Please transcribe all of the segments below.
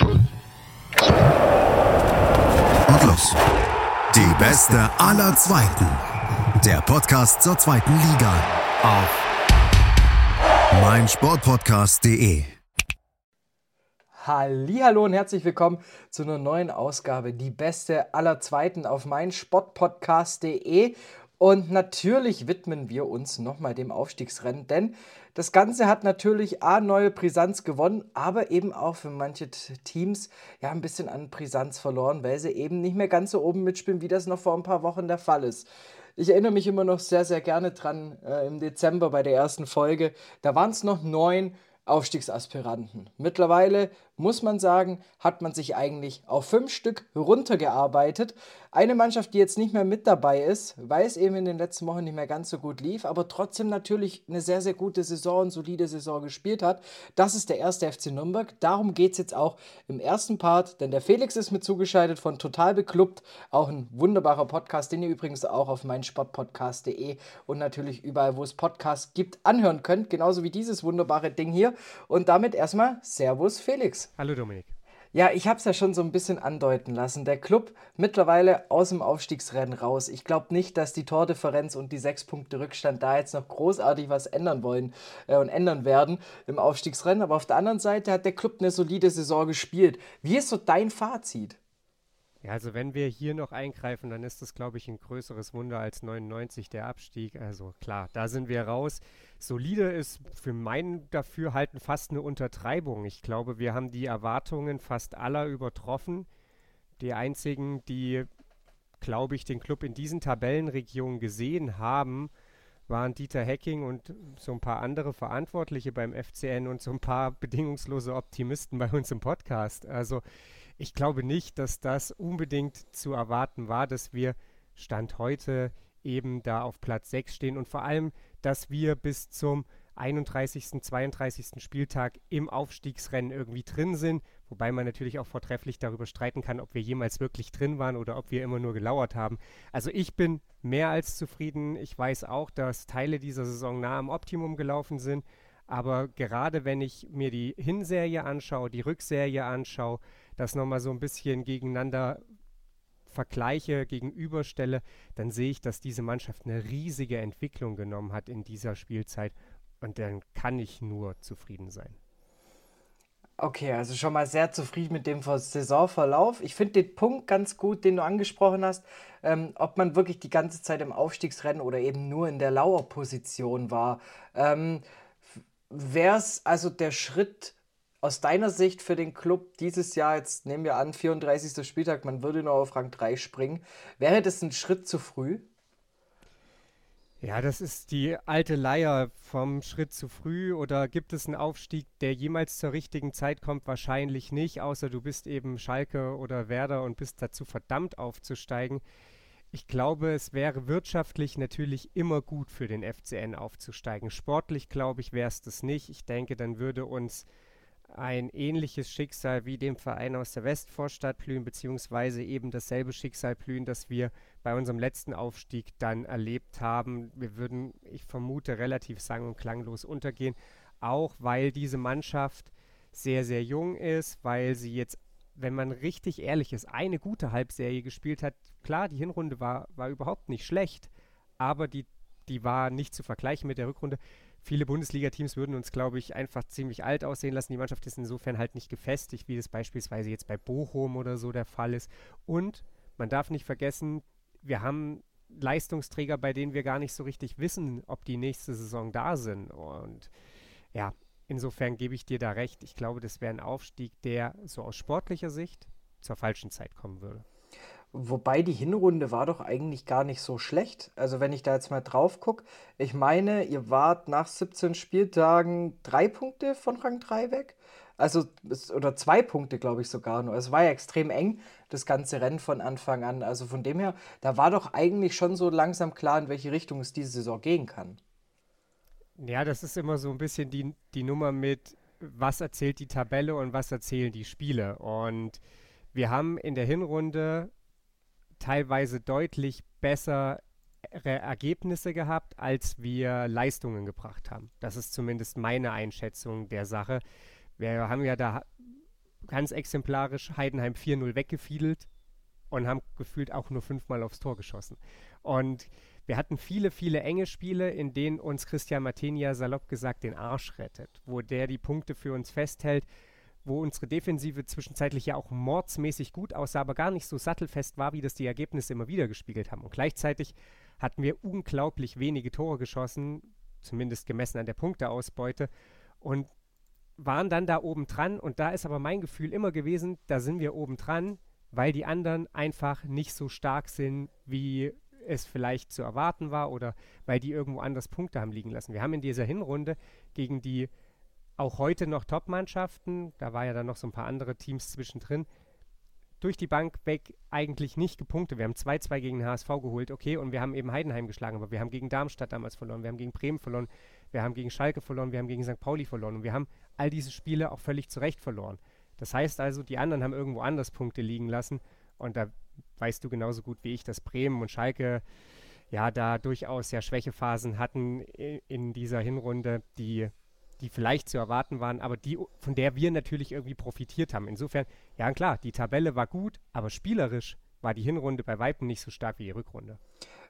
Und los. Die beste aller Zweiten. Der Podcast zur zweiten Liga. Auf meinsportpodcast.de. Hallo und herzlich willkommen zu einer neuen Ausgabe, die beste aller Zweiten auf meinsportpodcast.de. Und natürlich widmen wir uns nochmal dem Aufstiegsrennen, denn das Ganze hat natürlich A, neue Brisanz gewonnen, aber eben auch für manche Teams ja ein bisschen an Brisanz verloren, weil sie eben nicht mehr ganz so oben mitspielen, wie das noch vor ein paar Wochen der Fall ist. Ich erinnere mich immer noch sehr, sehr gerne dran äh, im Dezember bei der ersten Folge. Da waren es noch neun Aufstiegsaspiranten. Mittlerweile muss man sagen, hat man sich eigentlich auf fünf Stück runtergearbeitet. Eine Mannschaft, die jetzt nicht mehr mit dabei ist, weil es eben in den letzten Wochen nicht mehr ganz so gut lief, aber trotzdem natürlich eine sehr, sehr gute Saison und solide Saison gespielt hat. Das ist der erste FC Nürnberg. Darum geht es jetzt auch im ersten Part, denn der Felix ist mit zugeschaltet von Total Beklubbt. Auch ein wunderbarer Podcast, den ihr übrigens auch auf meinsportpodcast.de und natürlich überall, wo es Podcasts gibt, anhören könnt. Genauso wie dieses wunderbare Ding hier. Und damit erstmal Servus Felix. Hallo Dominik. Ja, ich habe es ja schon so ein bisschen andeuten lassen. Der Club mittlerweile aus dem Aufstiegsrennen raus. Ich glaube nicht, dass die Tordifferenz und die sechs Punkte Rückstand da jetzt noch großartig was ändern wollen äh, und ändern werden im Aufstiegsrennen. Aber auf der anderen Seite hat der Club eine solide Saison gespielt. Wie ist so dein Fazit? Ja, also wenn wir hier noch eingreifen, dann ist das, glaube ich, ein größeres Wunder als 99 der Abstieg. Also klar, da sind wir raus. Solide ist für mein Dafürhalten fast eine Untertreibung. Ich glaube, wir haben die Erwartungen fast aller übertroffen. Die einzigen, die, glaube ich, den Club in diesen Tabellenregionen gesehen haben, waren Dieter Hecking und so ein paar andere Verantwortliche beim FCN und so ein paar bedingungslose Optimisten bei uns im Podcast. Also ich glaube nicht, dass das unbedingt zu erwarten war, dass wir Stand heute eben da auf Platz 6 stehen und vor allem, dass wir bis zum 31., 32. Spieltag im Aufstiegsrennen irgendwie drin sind, wobei man natürlich auch vortrefflich darüber streiten kann, ob wir jemals wirklich drin waren oder ob wir immer nur gelauert haben. Also ich bin mehr als zufrieden. Ich weiß auch, dass Teile dieser Saison nah am Optimum gelaufen sind, aber gerade wenn ich mir die Hinserie anschaue, die Rückserie anschaue, das nochmal so ein bisschen gegeneinander vergleiche, gegenüberstelle, dann sehe ich, dass diese Mannschaft eine riesige Entwicklung genommen hat in dieser Spielzeit und dann kann ich nur zufrieden sein. Okay, also schon mal sehr zufrieden mit dem Saisonverlauf. Ich finde den Punkt ganz gut, den du angesprochen hast, ähm, ob man wirklich die ganze Zeit im Aufstiegsrennen oder eben nur in der Lauerposition war. Ähm, Wäre es also der Schritt aus deiner Sicht für den Club dieses Jahr, jetzt nehmen wir an, 34. Spieltag, man würde nur auf Rang 3 springen, wäre das ein Schritt zu früh? Ja, das ist die alte Leier vom Schritt zu früh oder gibt es einen Aufstieg, der jemals zur richtigen Zeit kommt? Wahrscheinlich nicht, außer du bist eben Schalke oder Werder und bist dazu verdammt aufzusteigen. Ich glaube, es wäre wirtschaftlich natürlich immer gut für den FCN aufzusteigen. Sportlich glaube ich, wäre es das nicht. Ich denke, dann würde uns ein ähnliches Schicksal wie dem Verein aus der Westvorstadt blühen, beziehungsweise eben dasselbe Schicksal blühen, das wir bei unserem letzten Aufstieg dann erlebt haben. Wir würden, ich vermute, relativ sang- und klanglos untergehen, auch weil diese Mannschaft sehr, sehr jung ist, weil sie jetzt, wenn man richtig ehrlich ist, eine gute Halbserie gespielt hat. Klar, die Hinrunde war, war überhaupt nicht schlecht, aber die, die war nicht zu vergleichen mit der Rückrunde viele Bundesliga-Teams würden uns, glaube ich, einfach ziemlich alt aussehen lassen. Die Mannschaft ist insofern halt nicht gefestigt, wie das beispielsweise jetzt bei Bochum oder so der Fall ist. Und man darf nicht vergessen, wir haben Leistungsträger, bei denen wir gar nicht so richtig wissen, ob die nächste Saison da sind. Und ja, insofern gebe ich dir da recht. Ich glaube, das wäre ein Aufstieg, der so aus sportlicher Sicht zur falschen Zeit kommen würde. Wobei die Hinrunde war doch eigentlich gar nicht so schlecht. Also wenn ich da jetzt mal drauf gucke, ich meine, ihr wart nach 17 Spieltagen drei Punkte von Rang 3 weg. Also, oder zwei Punkte, glaube ich sogar nur. Es war ja extrem eng, das ganze Rennen von Anfang an. Also von dem her, da war doch eigentlich schon so langsam klar, in welche Richtung es diese Saison gehen kann. Ja, das ist immer so ein bisschen die, die Nummer mit, was erzählt die Tabelle und was erzählen die Spiele. Und wir haben in der Hinrunde teilweise deutlich bessere Ergebnisse gehabt, als wir Leistungen gebracht haben. Das ist zumindest meine Einschätzung der Sache. Wir haben ja da ganz exemplarisch Heidenheim 4-0 weggefiedelt und haben gefühlt auch nur fünfmal aufs Tor geschossen. Und wir hatten viele, viele enge Spiele, in denen uns Christian Martenia salopp gesagt den Arsch rettet, wo der die Punkte für uns festhält, wo unsere Defensive zwischenzeitlich ja auch mordsmäßig gut aussah, aber gar nicht so sattelfest war, wie das die Ergebnisse immer wieder gespiegelt haben. Und gleichzeitig hatten wir unglaublich wenige Tore geschossen, zumindest gemessen an der Punkteausbeute. Und waren dann da oben dran und da ist aber mein Gefühl immer gewesen, da sind wir oben dran, weil die anderen einfach nicht so stark sind, wie es vielleicht zu erwarten war oder weil die irgendwo anders Punkte haben liegen lassen. Wir haben in dieser Hinrunde gegen die auch heute noch Top-Mannschaften, da war ja dann noch so ein paar andere Teams zwischendrin, durch die Bank weg eigentlich nicht gepunktet. Wir haben 2-2 gegen den HSV geholt, okay, und wir haben eben Heidenheim geschlagen, aber wir haben gegen Darmstadt damals verloren, wir haben gegen Bremen verloren, wir haben gegen Schalke verloren, wir haben gegen St. Pauli verloren. Und wir haben all diese Spiele auch völlig zu Recht verloren. Das heißt also, die anderen haben irgendwo anders Punkte liegen lassen. Und da weißt du genauso gut wie ich, dass Bremen und Schalke ja da durchaus ja Schwächephasen hatten in dieser Hinrunde, die die vielleicht zu erwarten waren, aber die, von der wir natürlich irgendwie profitiert haben. Insofern, ja klar, die Tabelle war gut, aber spielerisch war die Hinrunde bei Weitem nicht so stark wie die Rückrunde.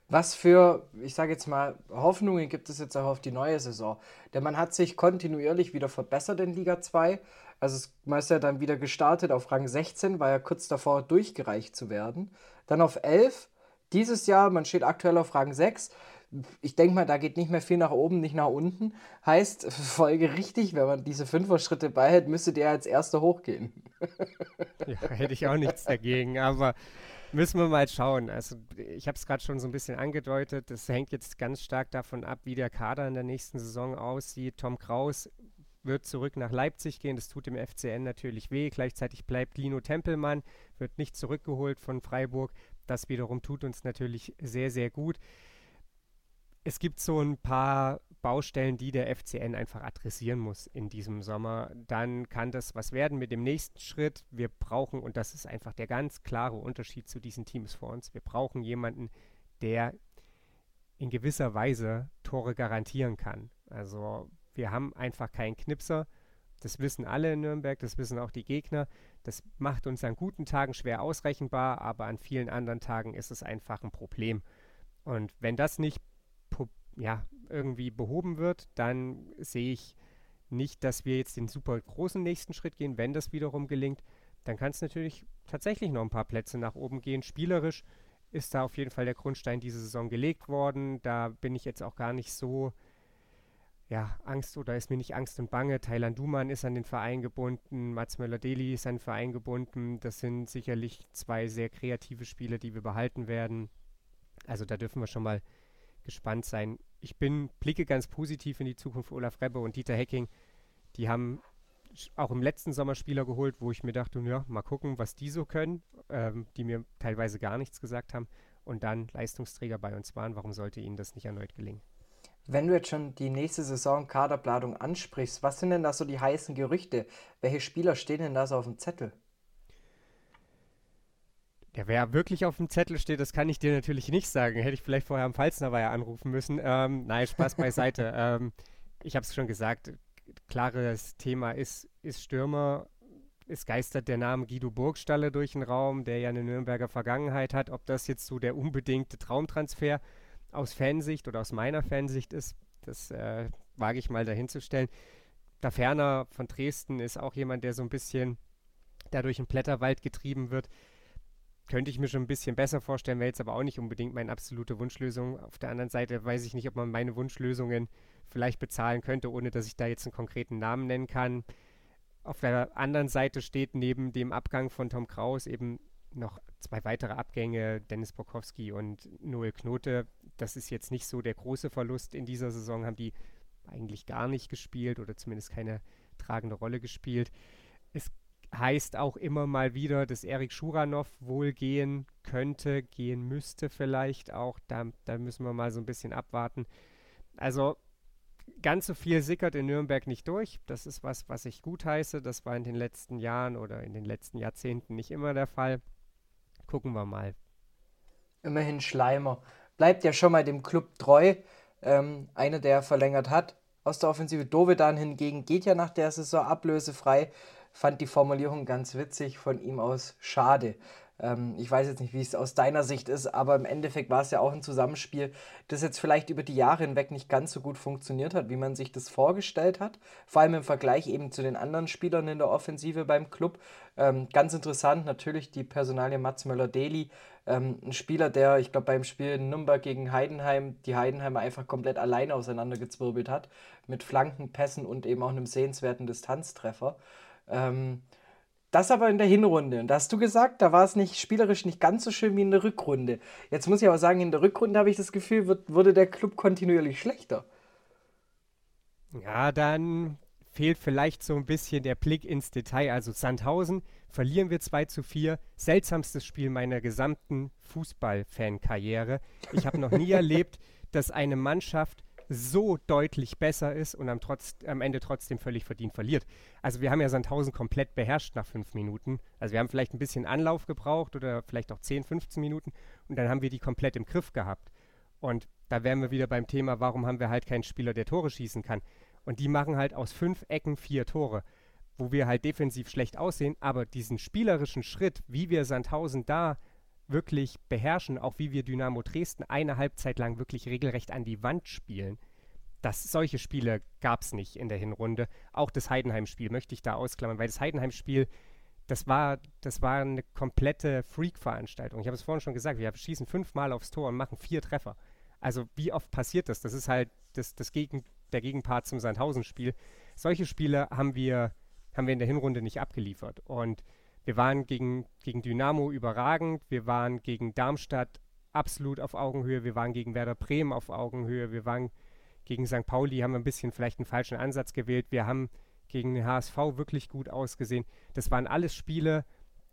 Was für, ich sage jetzt mal, Hoffnungen gibt es jetzt auch auf die neue Saison? Denn man hat sich kontinuierlich wieder verbessert in Liga 2. Also man ist ja dann wieder gestartet auf Rang 16, war ja kurz davor durchgereicht zu werden. Dann auf 11. Dieses Jahr, man steht aktuell auf Rang 6 ich denke mal, da geht nicht mehr viel nach oben, nicht nach unten. Heißt, Folge richtig, wenn man diese Fünfer-Schritte beihält, müsste der als erster hochgehen. ja, hätte ich auch nichts dagegen, aber müssen wir mal schauen. Also, ich habe es gerade schon so ein bisschen angedeutet. Das hängt jetzt ganz stark davon ab, wie der Kader in der nächsten Saison aussieht. Tom Kraus wird zurück nach Leipzig gehen. Das tut dem FCN natürlich weh. Gleichzeitig bleibt Lino Tempelmann, wird nicht zurückgeholt von Freiburg. Das wiederum tut uns natürlich sehr, sehr gut es gibt so ein paar Baustellen, die der FCN einfach adressieren muss in diesem Sommer. Dann kann das was werden mit dem nächsten Schritt. Wir brauchen, und das ist einfach der ganz klare Unterschied zu diesen Teams vor uns, wir brauchen jemanden, der in gewisser Weise Tore garantieren kann. Also wir haben einfach keinen Knipser. Das wissen alle in Nürnberg, das wissen auch die Gegner. Das macht uns an guten Tagen schwer ausrechenbar, aber an vielen anderen Tagen ist es einfach ein Problem. Und wenn das nicht ja, irgendwie behoben wird, dann sehe ich nicht, dass wir jetzt den super großen nächsten Schritt gehen. Wenn das wiederum gelingt, dann kann es natürlich tatsächlich noch ein paar Plätze nach oben gehen. Spielerisch ist da auf jeden Fall der Grundstein diese Saison gelegt worden. Da bin ich jetzt auch gar nicht so, ja, Angst oder ist mir nicht Angst und Bange. Thailand Duman ist an den Verein gebunden, Mats Möller-Deli ist an den Verein gebunden. Das sind sicherlich zwei sehr kreative Spiele, die wir behalten werden. Also da dürfen wir schon mal gespannt sein. Ich bin, blicke ganz positiv in die Zukunft Olaf Rebbe und Dieter Hecking. Die haben auch im letzten Sommer Spieler geholt, wo ich mir dachte, ja, mal gucken, was die so können, ähm, die mir teilweise gar nichts gesagt haben und dann Leistungsträger bei uns waren. Warum sollte ihnen das nicht erneut gelingen? Wenn du jetzt schon die nächste Saison Kaderplanung ansprichst, was sind denn da so die heißen Gerüchte? Welche Spieler stehen denn da so auf dem Zettel? Ja, wer wirklich auf dem Zettel steht, das kann ich dir natürlich nicht sagen. Hätte ich vielleicht vorher am Pfalznerweiher anrufen müssen. Ähm, nein, Spaß beiseite. ähm, ich habe es schon gesagt, klares Thema ist, ist Stürmer. Es geistert der Name Guido Burgstalle durch den Raum, der ja eine Nürnberger Vergangenheit hat. Ob das jetzt so der unbedingte Traumtransfer aus Fansicht oder aus meiner Fansicht ist, das äh, wage ich mal dahinzustellen. Da Ferner von Dresden ist auch jemand, der so ein bisschen dadurch im Blätterwald getrieben wird könnte ich mir schon ein bisschen besser vorstellen, wäre jetzt aber auch nicht unbedingt meine absolute Wunschlösung. Auf der anderen Seite weiß ich nicht, ob man meine Wunschlösungen vielleicht bezahlen könnte, ohne dass ich da jetzt einen konkreten Namen nennen kann. Auf der anderen Seite steht neben dem Abgang von Tom Kraus eben noch zwei weitere Abgänge, Dennis Bokowski und Noel Knote. Das ist jetzt nicht so der große Verlust in dieser Saison, haben die eigentlich gar nicht gespielt oder zumindest keine tragende Rolle gespielt. Es heißt auch immer mal wieder, dass Erik Schuranov wohl gehen könnte, gehen müsste vielleicht auch. Da, da müssen wir mal so ein bisschen abwarten. Also ganz so viel sickert in Nürnberg nicht durch. Das ist was, was ich gut heiße. Das war in den letzten Jahren oder in den letzten Jahrzehnten nicht immer der Fall. Gucken wir mal. Immerhin Schleimer. Bleibt ja schon mal dem Club treu. Ähm, einer, der verlängert hat aus der Offensive. Dovedan hingegen geht ja nach der Saison ablösefrei fand die Formulierung ganz witzig von ihm aus schade. Ähm, ich weiß jetzt nicht, wie es aus deiner Sicht ist, aber im Endeffekt war es ja auch ein Zusammenspiel, das jetzt vielleicht über die Jahre hinweg nicht ganz so gut funktioniert hat, wie man sich das vorgestellt hat. Vor allem im Vergleich eben zu den anderen Spielern in der Offensive beim Club. Ähm, ganz interessant natürlich die Personalie Mats Möller-Deli. Ähm, ein Spieler, der, ich glaube, beim Spiel Nürnberg gegen Heidenheim die Heidenheimer einfach komplett alleine auseinandergezwirbelt hat. Mit Flanken, Pässen und eben auch einem sehenswerten Distanztreffer. Ähm, das aber in der Hinrunde. Und da hast du gesagt, da war es nicht spielerisch nicht ganz so schön wie in der Rückrunde. Jetzt muss ich aber sagen, in der Rückrunde habe ich das Gefühl, wird, wurde der Club kontinuierlich schlechter. Ja, dann fehlt vielleicht so ein bisschen der Blick ins Detail. Also Sandhausen verlieren wir 2 zu 4. Seltsamstes Spiel meiner gesamten Fußball-Fan-Karriere. Ich habe noch nie erlebt, dass eine Mannschaft so deutlich besser ist und am, trotz, am Ende trotzdem völlig verdient verliert. Also wir haben ja Sandhausen komplett beherrscht nach fünf Minuten. Also wir haben vielleicht ein bisschen Anlauf gebraucht oder vielleicht auch 10, 15 Minuten und dann haben wir die komplett im Griff gehabt. Und da wären wir wieder beim Thema, warum haben wir halt keinen Spieler, der Tore schießen kann. Und die machen halt aus fünf Ecken vier Tore, wo wir halt defensiv schlecht aussehen, aber diesen spielerischen Schritt, wie wir Sandhausen da wirklich beherrschen, auch wie wir Dynamo Dresden eine Halbzeit lang wirklich regelrecht an die Wand spielen. Das, solche Spiele gab es nicht in der Hinrunde. Auch das Heidenheim-Spiel möchte ich da ausklammern, weil das Heidenheim-Spiel, das war, das war eine komplette Freak-Veranstaltung. Ich habe es vorhin schon gesagt, wir schießen fünfmal aufs Tor und machen vier Treffer. Also wie oft passiert das? Das ist halt das, das Gegen, der Gegenpart zum Sandhausen-Spiel. Solche Spiele haben wir, haben wir in der Hinrunde nicht abgeliefert. Und wir waren gegen, gegen Dynamo überragend, wir waren gegen Darmstadt absolut auf Augenhöhe, wir waren gegen Werder Bremen auf Augenhöhe, wir waren gegen St. Pauli, haben wir ein bisschen vielleicht einen falschen Ansatz gewählt, wir haben gegen den HSV wirklich gut ausgesehen. Das waren alles Spiele,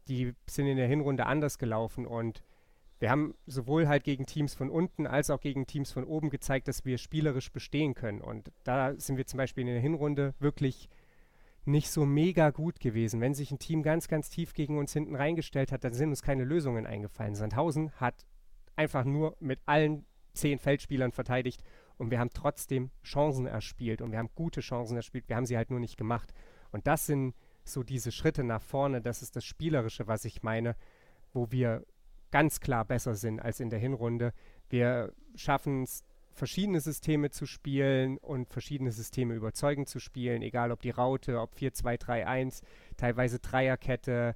die sind in der Hinrunde anders gelaufen und wir haben sowohl halt gegen Teams von unten als auch gegen Teams von oben gezeigt, dass wir spielerisch bestehen können. Und da sind wir zum Beispiel in der Hinrunde wirklich nicht so mega gut gewesen. Wenn sich ein Team ganz, ganz tief gegen uns hinten reingestellt hat, dann sind uns keine Lösungen eingefallen. Sandhausen hat einfach nur mit allen zehn Feldspielern verteidigt und wir haben trotzdem Chancen erspielt und wir haben gute Chancen erspielt. Wir haben sie halt nur nicht gemacht. Und das sind so diese Schritte nach vorne, das ist das Spielerische, was ich meine, wo wir ganz klar besser sind als in der Hinrunde. Wir schaffen es verschiedene Systeme zu spielen und verschiedene Systeme überzeugend zu spielen, egal ob die Raute, ob 4-2-3-1, teilweise Dreierkette,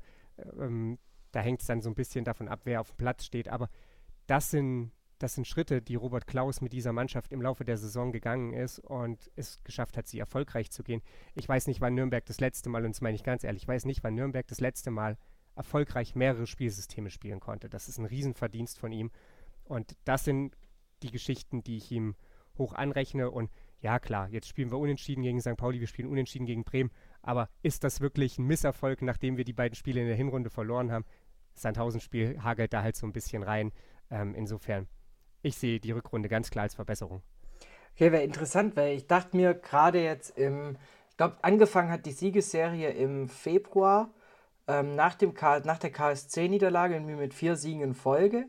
ähm, da hängt es dann so ein bisschen davon ab, wer auf dem Platz steht, aber das sind, das sind Schritte, die Robert Klaus mit dieser Mannschaft im Laufe der Saison gegangen ist und es geschafft hat, sie erfolgreich zu gehen. Ich weiß nicht, wann Nürnberg das letzte Mal, und das meine ich ganz ehrlich, ich weiß nicht, wann Nürnberg das letzte Mal erfolgreich mehrere Spielsysteme spielen konnte. Das ist ein Riesenverdienst von ihm. Und das sind die Geschichten, die ich ihm hoch anrechne. Und ja, klar, jetzt spielen wir unentschieden gegen St. Pauli, wir spielen unentschieden gegen Bremen. Aber ist das wirklich ein Misserfolg, nachdem wir die beiden Spiele in der Hinrunde verloren haben? Sandhausen-Spiel hagelt da halt so ein bisschen rein. Ähm, insofern, ich sehe die Rückrunde ganz klar als Verbesserung. Okay, wäre interessant, weil ich dachte mir gerade jetzt im, ich glaube, angefangen hat die Siegesserie im Februar ähm, nach, dem K nach der KSC-Niederlage mit vier Siegen in Folge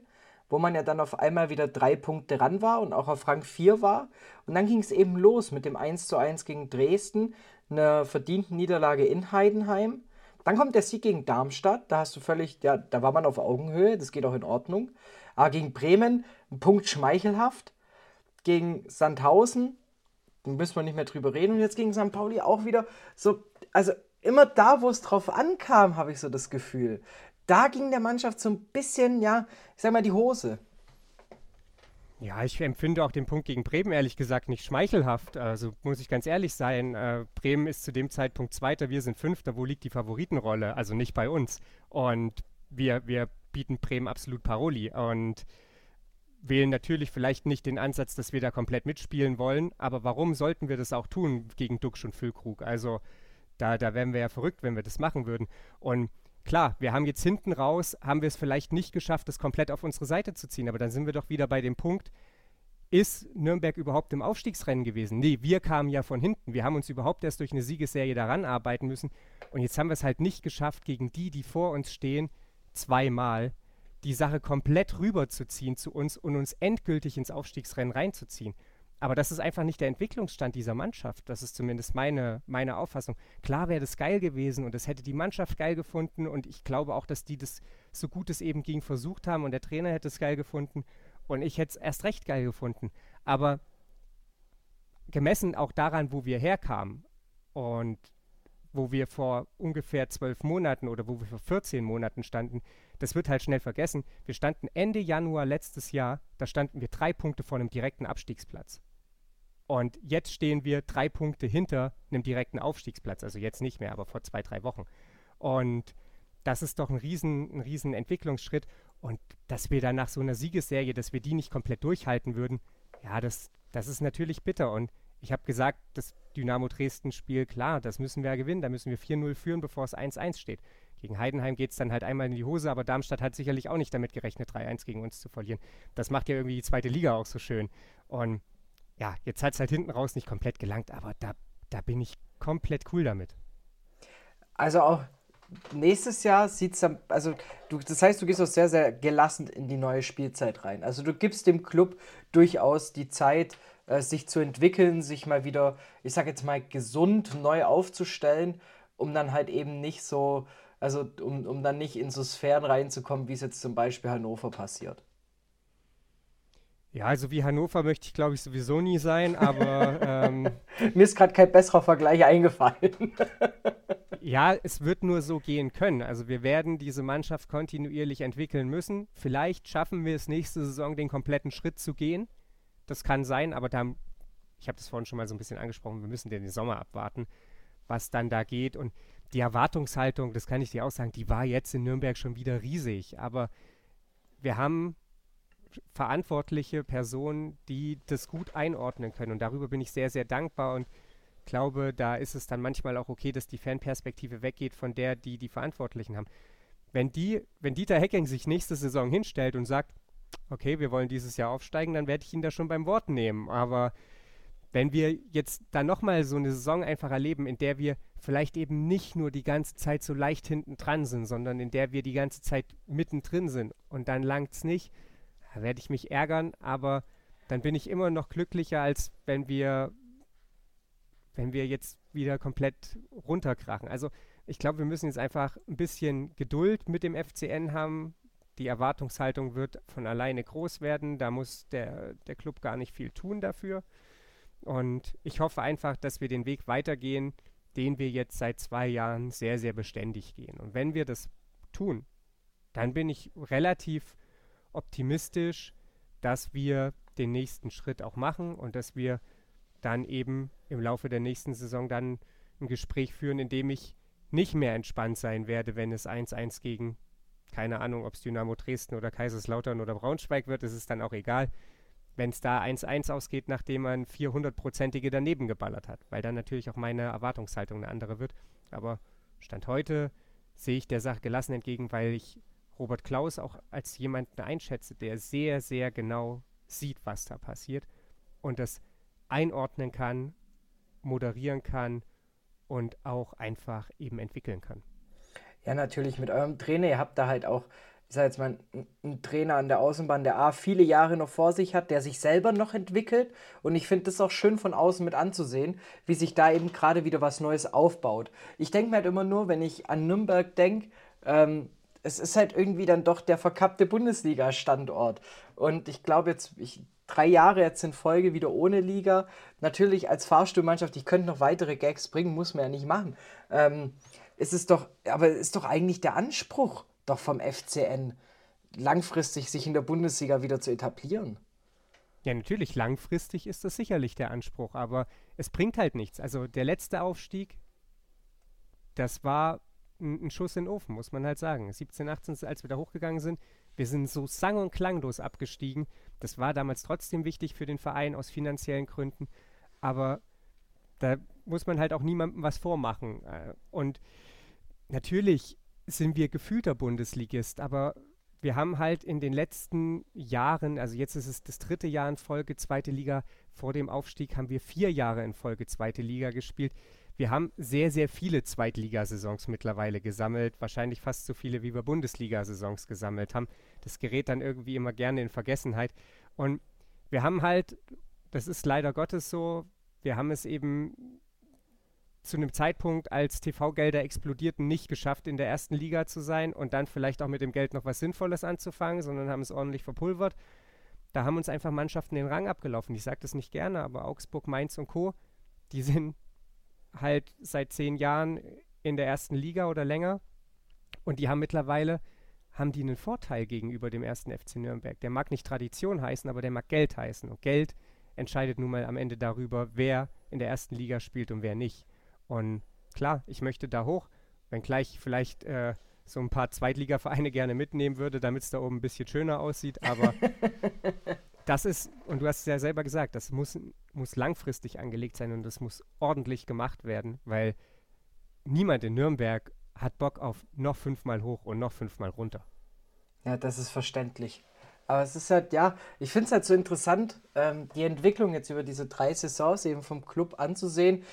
wo man ja dann auf einmal wieder drei Punkte ran war und auch auf Rang 4 war. Und dann ging es eben los mit dem 1:1 gegen Dresden, einer verdienten Niederlage in Heidenheim. Dann kommt der Sieg gegen Darmstadt, da hast du völlig, ja, da war man auf Augenhöhe, das geht auch in Ordnung. Aber gegen Bremen, ein Punkt schmeichelhaft. Gegen Sandhausen, da müssen wir nicht mehr drüber reden. Und jetzt gegen St. Pauli auch wieder so, also immer da, wo es drauf ankam, habe ich so das Gefühl da ging der Mannschaft so ein bisschen, ja, ich sag mal, die Hose. Ja, ich empfinde auch den Punkt gegen Bremen ehrlich gesagt nicht schmeichelhaft. Also muss ich ganz ehrlich sein, äh, Bremen ist zu dem Zeitpunkt Zweiter, wir sind Fünfter. Wo liegt die Favoritenrolle? Also nicht bei uns. Und wir, wir bieten Bremen absolut Paroli und wählen natürlich vielleicht nicht den Ansatz, dass wir da komplett mitspielen wollen. Aber warum sollten wir das auch tun gegen Duxch und Füllkrug? Also da, da wären wir ja verrückt, wenn wir das machen würden. Und klar, wir haben jetzt hinten raus, haben wir es vielleicht nicht geschafft, das komplett auf unsere Seite zu ziehen, aber dann sind wir doch wieder bei dem Punkt, ist Nürnberg überhaupt im Aufstiegsrennen gewesen? Nee, wir kamen ja von hinten. Wir haben uns überhaupt erst durch eine Siegesserie daran arbeiten müssen. Und jetzt haben wir es halt nicht geschafft, gegen die, die vor uns stehen, zweimal die Sache komplett rüberzuziehen zu uns und uns endgültig ins Aufstiegsrennen reinzuziehen. Aber das ist einfach nicht der Entwicklungsstand dieser Mannschaft. Das ist zumindest meine, meine Auffassung. Klar wäre das geil gewesen und das hätte die Mannschaft geil gefunden und ich glaube auch, dass die das so gut es eben ging versucht haben und der Trainer hätte es geil gefunden und ich hätte es erst recht geil gefunden. Aber gemessen auch daran, wo wir herkamen und wo wir vor ungefähr zwölf Monaten oder wo wir vor 14 Monaten standen, das wird halt schnell vergessen. Wir standen Ende Januar letztes Jahr, da standen wir drei Punkte vor einem direkten Abstiegsplatz. Und jetzt stehen wir drei Punkte hinter einem direkten Aufstiegsplatz. Also jetzt nicht mehr, aber vor zwei, drei Wochen. Und das ist doch ein riesen, ein riesen Entwicklungsschritt. Und dass wir dann nach so einer Siegesserie, dass wir die nicht komplett durchhalten würden, ja, das, das ist natürlich bitter. Und ich habe gesagt, das Dynamo Dresden-Spiel, klar, das müssen wir ja gewinnen. Da müssen wir 4-0 führen, bevor es 1-1 steht. Gegen Heidenheim geht es dann halt einmal in die Hose, aber Darmstadt hat sicherlich auch nicht damit gerechnet, 3-1 gegen uns zu verlieren. Das macht ja irgendwie die zweite Liga auch so schön. Und ja, jetzt hat es halt hinten raus nicht komplett gelangt, aber da, da bin ich komplett cool damit. Also auch nächstes Jahr sieht es dann, also du, das heißt, du gehst auch sehr, sehr gelassen in die neue Spielzeit rein. Also du gibst dem Club durchaus die Zeit, äh, sich zu entwickeln, sich mal wieder, ich sag jetzt mal, gesund neu aufzustellen, um dann halt eben nicht so, also um, um dann nicht in so Sphären reinzukommen, wie es jetzt zum Beispiel Hannover passiert. Ja, also wie Hannover möchte ich, glaube ich, sowieso nie sein, aber. Ähm, Mir ist gerade kein besserer Vergleich eingefallen. ja, es wird nur so gehen können. Also wir werden diese Mannschaft kontinuierlich entwickeln müssen. Vielleicht schaffen wir es nächste Saison, den kompletten Schritt zu gehen. Das kann sein, aber da, ich habe das vorhin schon mal so ein bisschen angesprochen, wir müssen den Sommer abwarten, was dann da geht. Und die Erwartungshaltung, das kann ich dir auch sagen, die war jetzt in Nürnberg schon wieder riesig. Aber wir haben verantwortliche Personen, die das gut einordnen können. Und darüber bin ich sehr, sehr dankbar und glaube, da ist es dann manchmal auch okay, dass die Fanperspektive weggeht von der, die die Verantwortlichen haben. Wenn die, wenn Dieter Hecking sich nächste Saison hinstellt und sagt, okay, wir wollen dieses Jahr aufsteigen, dann werde ich ihn da schon beim Wort nehmen. Aber wenn wir jetzt dann nochmal so eine Saison einfach erleben, in der wir vielleicht eben nicht nur die ganze Zeit so leicht hinten dran sind, sondern in der wir die ganze Zeit mittendrin sind und dann langt es nicht, werde ich mich ärgern, aber dann bin ich immer noch glücklicher, als wenn wir, wenn wir jetzt wieder komplett runterkrachen. Also ich glaube, wir müssen jetzt einfach ein bisschen Geduld mit dem FCN haben. Die Erwartungshaltung wird von alleine groß werden. Da muss der, der Club gar nicht viel tun dafür. Und ich hoffe einfach, dass wir den Weg weitergehen, den wir jetzt seit zwei Jahren sehr, sehr beständig gehen. Und wenn wir das tun, dann bin ich relativ optimistisch, dass wir den nächsten Schritt auch machen und dass wir dann eben im Laufe der nächsten Saison dann ein Gespräch führen, in dem ich nicht mehr entspannt sein werde, wenn es 1-1 gegen, keine Ahnung, ob es Dynamo Dresden oder Kaiserslautern oder Braunschweig wird, ist es dann auch egal, wenn es da 1-1 ausgeht, nachdem man 400-prozentige daneben geballert hat, weil dann natürlich auch meine Erwartungshaltung eine andere wird. Aber Stand heute sehe ich der Sache gelassen entgegen, weil ich Robert Klaus auch als jemanden einschätze, der sehr, sehr genau sieht, was da passiert und das einordnen kann, moderieren kann und auch einfach eben entwickeln kann. Ja, natürlich mit eurem Trainer. Ihr habt da halt auch, ich sage jetzt mal, einen Trainer an der Außenbahn, der A, viele Jahre noch vor sich hat, der sich selber noch entwickelt. Und ich finde das auch schön von außen mit anzusehen, wie sich da eben gerade wieder was Neues aufbaut. Ich denke mir halt immer nur, wenn ich an Nürnberg denke, ähm, es ist halt irgendwie dann doch der verkappte Bundesliga-Standort. Und ich glaube jetzt, ich, drei Jahre jetzt in Folge wieder ohne Liga. Natürlich als Fahrstuhlmannschaft, ich könnte noch weitere Gags bringen, muss man ja nicht machen. Ähm, es ist doch, aber es ist doch eigentlich der Anspruch doch vom FCN, langfristig sich in der Bundesliga wieder zu etablieren. Ja, natürlich, langfristig ist das sicherlich der Anspruch, aber es bringt halt nichts. Also der letzte Aufstieg, das war ein, Schuss in den Ofen, muss man halt sagen. 17, 18, als wir da hochgegangen sind, wir sind so sang- und klanglos abgestiegen. Das war damals trotzdem wichtig für den Verein aus finanziellen Gründen. Aber da muss man halt auch niemandem was vormachen. Äh, und natürlich sind wir gefühlter Bundesligist, aber wir haben halt in den letzten Jahren, also jetzt ist es das dritte Jahr in Folge zweite Liga, vor dem Aufstieg haben wir vier Jahre in Folge zweite Liga gespielt wir haben sehr, sehr viele Zweitligasaisons mittlerweile gesammelt. Wahrscheinlich fast so viele, wie wir Bundesliga-Saisons gesammelt haben. Das gerät dann irgendwie immer gerne in Vergessenheit. Und wir haben halt das ist leider Gottes so. Wir haben es eben zu einem Zeitpunkt, als TV-Gelder explodierten, nicht geschafft, in der ersten Liga zu sein und dann vielleicht auch mit dem Geld noch was Sinnvolles anzufangen, sondern haben es ordentlich verpulvert. Da haben uns einfach Mannschaften den Rang abgelaufen. Ich sage das nicht gerne, aber Augsburg, Mainz und Co., die sind halt seit zehn Jahren in der ersten Liga oder länger und die haben mittlerweile haben die einen Vorteil gegenüber dem ersten FC Nürnberg. Der mag nicht Tradition heißen, aber der mag Geld heißen. Und Geld entscheidet nun mal am Ende darüber, wer in der ersten Liga spielt und wer nicht. Und klar, ich möchte da hoch, wenngleich vielleicht äh, so ein paar Zweitligavereine gerne mitnehmen würde, damit es da oben ein bisschen schöner aussieht. Aber das ist, und du hast es ja selber gesagt, das muss, muss langfristig angelegt sein und das muss ordentlich gemacht werden, weil niemand in Nürnberg hat Bock auf noch fünfmal hoch und noch fünfmal runter. Ja, das ist verständlich. Aber es ist halt, ja, ich finde es halt so interessant, ähm, die Entwicklung jetzt über diese drei Saisons eben vom Club anzusehen.